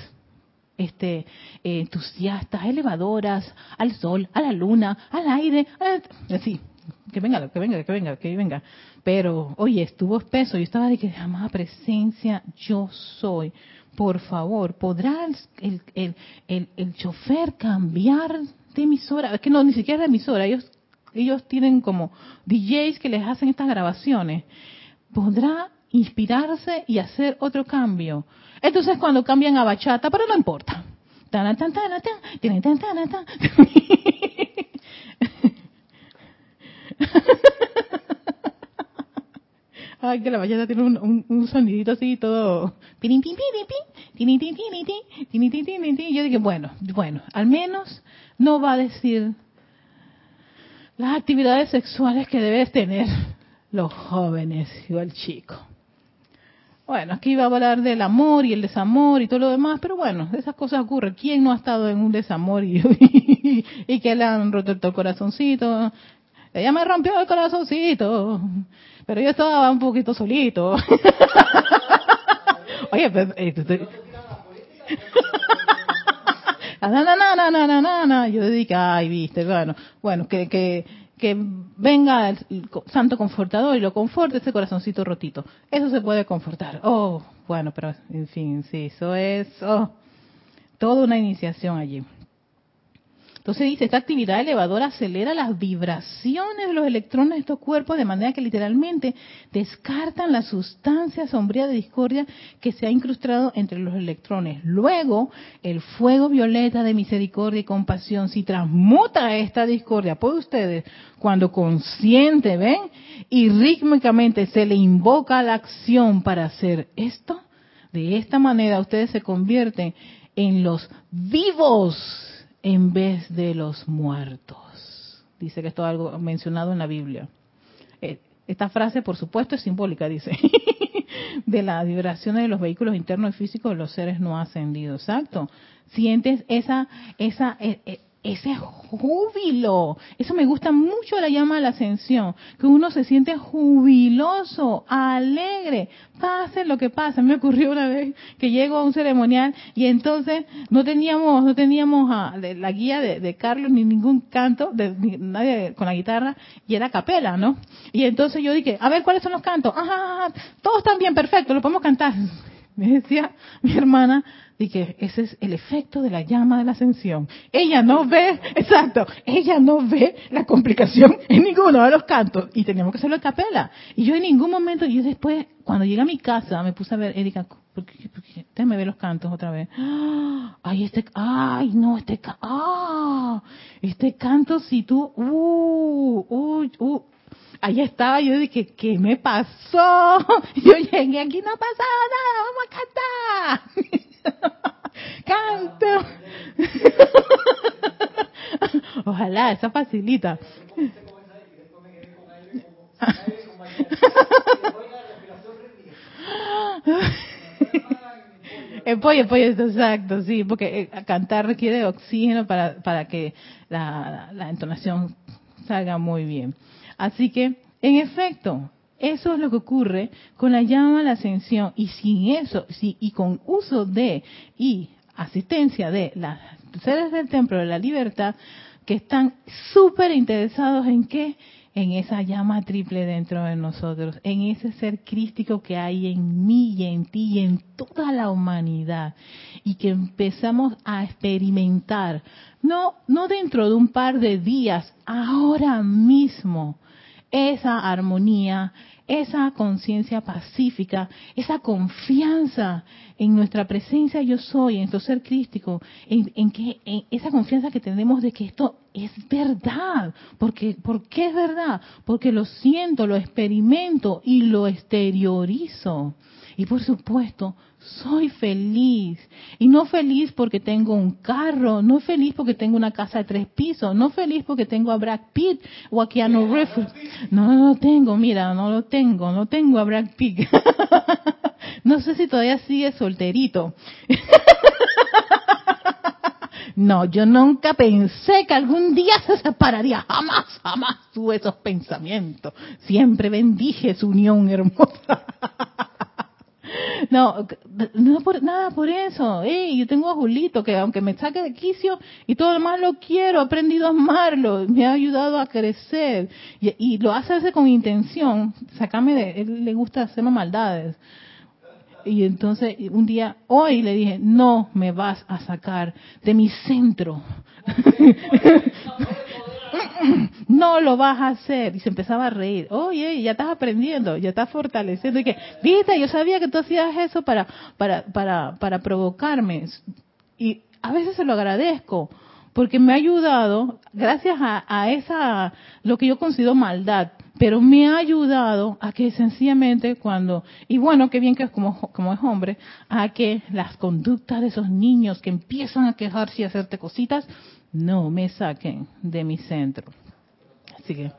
este, entusiastas, elevadoras, al sol, a la luna, al aire, así, que venga, que venga, que venga, que venga. Pero, oye, estuvo espeso, yo estaba de que, amada presencia, yo soy. Por favor, ¿podrá el, el, el, el chofer cambiar de emisora? Es que no, ni siquiera de emisora, ellos, ellos tienen como DJs que les hacen estas grabaciones. ¿Podrá inspirarse y hacer otro cambio. Entonces cuando cambian a bachata, pero no importa. Ay, que la bachata tiene un, un, sonidito así todo. Yo dije, bueno, bueno, al menos no va a decir las actividades sexuales que debes tener los jóvenes y el chico. Bueno, aquí iba a hablar del amor y el desamor y todo lo demás, pero bueno, esas cosas ocurren. ¿Quién no ha estado en un desamor y, y, que le han roto el corazoncito? Ella me rompió el corazoncito, pero yo estaba un poquito solito. Oye, pues... Eh, yo dije, ay, viste, bueno, bueno, que, que que venga el santo confortador y lo conforte ese corazoncito rotito. Eso se puede confortar. Oh, bueno, pero en fin, sí, eso es oh, toda una iniciación allí. Entonces dice, esta actividad elevadora acelera las vibraciones de los electrones de estos cuerpos de manera que literalmente descartan la sustancia sombría de discordia que se ha incrustado entre los electrones. Luego, el fuego violeta de misericordia y compasión, si transmuta esta discordia por ustedes, cuando consciente, ¿ven? Y rítmicamente se le invoca la acción para hacer esto, de esta manera ustedes se convierten en los vivos en vez de los muertos. Dice que esto es algo mencionado en la Biblia. Eh, esta frase, por supuesto, es simbólica, dice, de las vibraciones de los vehículos internos y físicos de los seres no ascendidos. Exacto. Sientes esa, esa, eh, eh, ese júbilo. Eso me gusta mucho la llama de la ascensión, que uno se siente jubiloso, alegre, pase lo que pase. Me ocurrió una vez que llego a un ceremonial y entonces no teníamos, no teníamos a, la guía de, Carlos ni ningún canto, de, nadie con la guitarra, y era capela, ¿no? Y entonces yo dije, a ver, ¿cuáles son los cantos? Ajá, todos están bien, perfecto, lo podemos cantar. Me decía mi hermana, que ese es el efecto de la llama de la ascensión. Ella no ve, exacto, ella no ve la complicación en ninguno de los cantos y teníamos que hacerlo en capela. Y yo en ningún momento, yo después, cuando llegué a mi casa, me puse a ver, Erika, porque, porque déjame ver los cantos otra vez. Ay, este, ay, no, este, ah, este canto, si tú, uh, uh, uh, ahí estaba, yo dije, ¿qué me pasó? Yo llegué aquí, no pasa nada, vamos a cantar. Canto. Ojalá, esa facilita. El pollo, el pollo, exacto, sí, porque eh, cantar requiere oxígeno para, para que la, la, entonación salga muy bien. Así que, en efecto, eso es lo que ocurre con la llama a la ascensión. Y sin eso, sí, y con uso de y asistencia de las seres del templo de la libertad que están súper interesados en qué, en esa llama triple dentro de nosotros, en ese ser crístico que hay en mí y en ti y en toda la humanidad. Y que empezamos a experimentar, no, no dentro de un par de días, ahora mismo, esa armonía, esa conciencia pacífica, esa confianza en nuestra presencia yo soy, en nuestro ser crístico, en, que en esa confianza que tenemos de que esto es verdad. Porque, ¿Por qué es verdad? Porque lo siento, lo experimento y lo exteriorizo. Y por supuesto, soy feliz. Y no feliz porque tengo un carro, no feliz porque tengo una casa de tres pisos, no feliz porque tengo a Brad Pitt o a Keanu Reeves. No, no lo tengo, mira, no lo tengo, no tengo a Brad Pitt. no sé si todavía sigue solterito. No, yo nunca pensé que algún día se separaría. Jamás, jamás tuve esos pensamientos. Siempre bendije su unión hermosa. No, no por nada por eso. yo tengo a Julito que aunque me saque de quicio y todo lo demás lo quiero, he aprendido a amarlo, me ha ayudado a crecer y, lo hace con intención. Sácame de, él le gusta hacerme maldades. Y entonces un día, hoy le dije, no me vas a sacar de mi centro. no lo vas a hacer. Y se empezaba a reír. Oye, ya estás aprendiendo, ya estás fortaleciendo. Y que, viste, yo sabía que tú hacías eso para, para, para, para provocarme. Y a veces se lo agradezco, porque me ha ayudado, gracias a, a esa, lo que yo considero maldad, pero me ha ayudado a que sencillamente cuando, y bueno, qué bien que es como, como es hombre, a que las conductas de esos niños que empiezan a quejarse y a hacerte cositas, no me saquen de mi centro. Así que.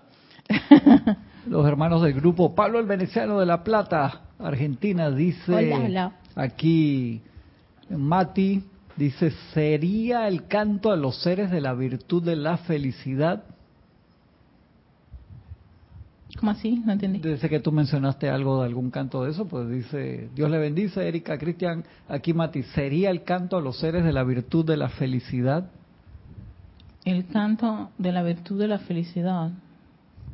Los hermanos del grupo Pablo el Veneciano de La Plata, Argentina, dice aquí Mati, dice, ¿sería el canto a los seres de la virtud de la felicidad? ¿Cómo así? No entendí. Dice que tú mencionaste algo de algún canto de eso, pues dice, Dios le bendice, Erika, Cristian, aquí Mati, ¿sería el canto a los seres de la virtud de la felicidad? El canto de la virtud de la felicidad.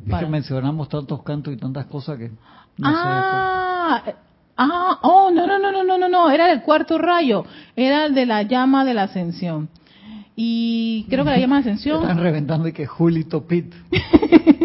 Es que mencionamos tantos cantos y tantas cosas que no ah, sé. Ah, oh, no, no, no, no, no, no, no, era el cuarto rayo, era el de la llama de la ascensión. Y creo que la llama de ascensión. Están reventando y que Julito Pit.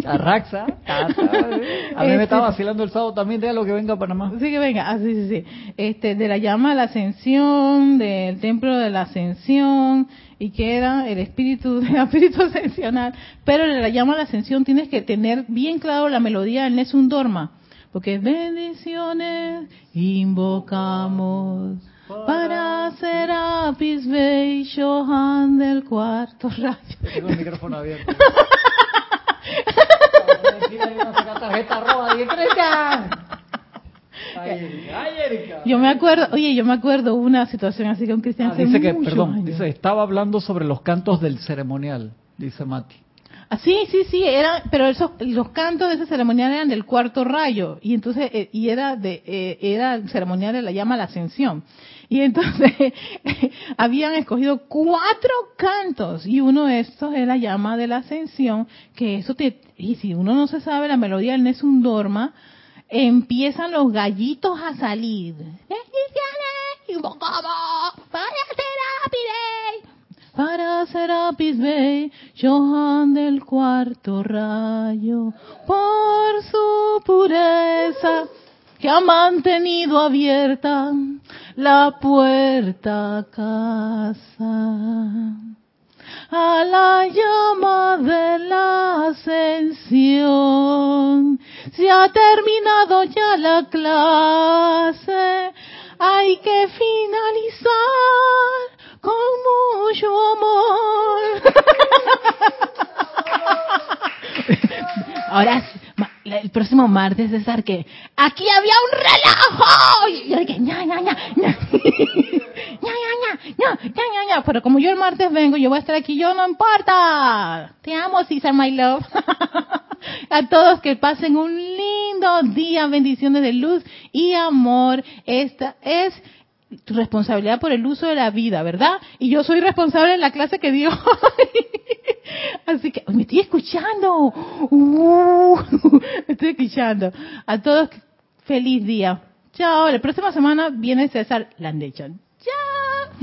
Arraxa. A mí me estaba este, vacilando el sábado también, de lo que venga a Panamá. Sí, que venga, así, ah, sí, sí. Este, de la llama de la ascensión, del templo de la ascensión, y que era el espíritu, el espíritu ascensional. Pero en la llama la ascensión tienes que tener bien claro la melodía del Nessun Dorma. Porque bendiciones invocamos para Serapis Bey Johan del cuarto rayo. Tengo el micrófono abierto. Yo me acuerdo, oye, yo me acuerdo una situación así con Cristian. Ah, dice que, perdón, dice, estaba hablando sobre los cantos del ceremonial, dice Mati. Ah, sí, sí, sí, era, pero esos, los cantos de ese ceremonial eran del cuarto rayo y entonces eh, y era de eh, era el ceremonial de la llama la ascensión y entonces habían escogido cuatro cantos y uno de estos es la llama de la ascensión que eso te y si uno no se sabe la melodía del Nessun Dorma empiezan los gallitos a salir. Para Serapis Bey, Johan del cuarto rayo, por su pureza que ha mantenido abierta la puerta casa a la llama de la ascensión. Se ha terminado ya la clase, hay que finalizar con mucho amor. Ahora, el próximo martes, César, que aquí había un relajo. Y yo dije, ña, ña, ña, ña. ña, ña, ña, Pero como yo el martes vengo, yo voy a estar aquí, yo no importa. Te amo, César, my love. a todos que pasen un lindo día, bendiciones de luz y amor. Esta es responsabilidad por el uso de la vida, ¿verdad? Y yo soy responsable de la clase que dio. Así que me estoy escuchando. Uh, me estoy escuchando. A todos, feliz día. Chao. La próxima semana viene César Landechon. Chao.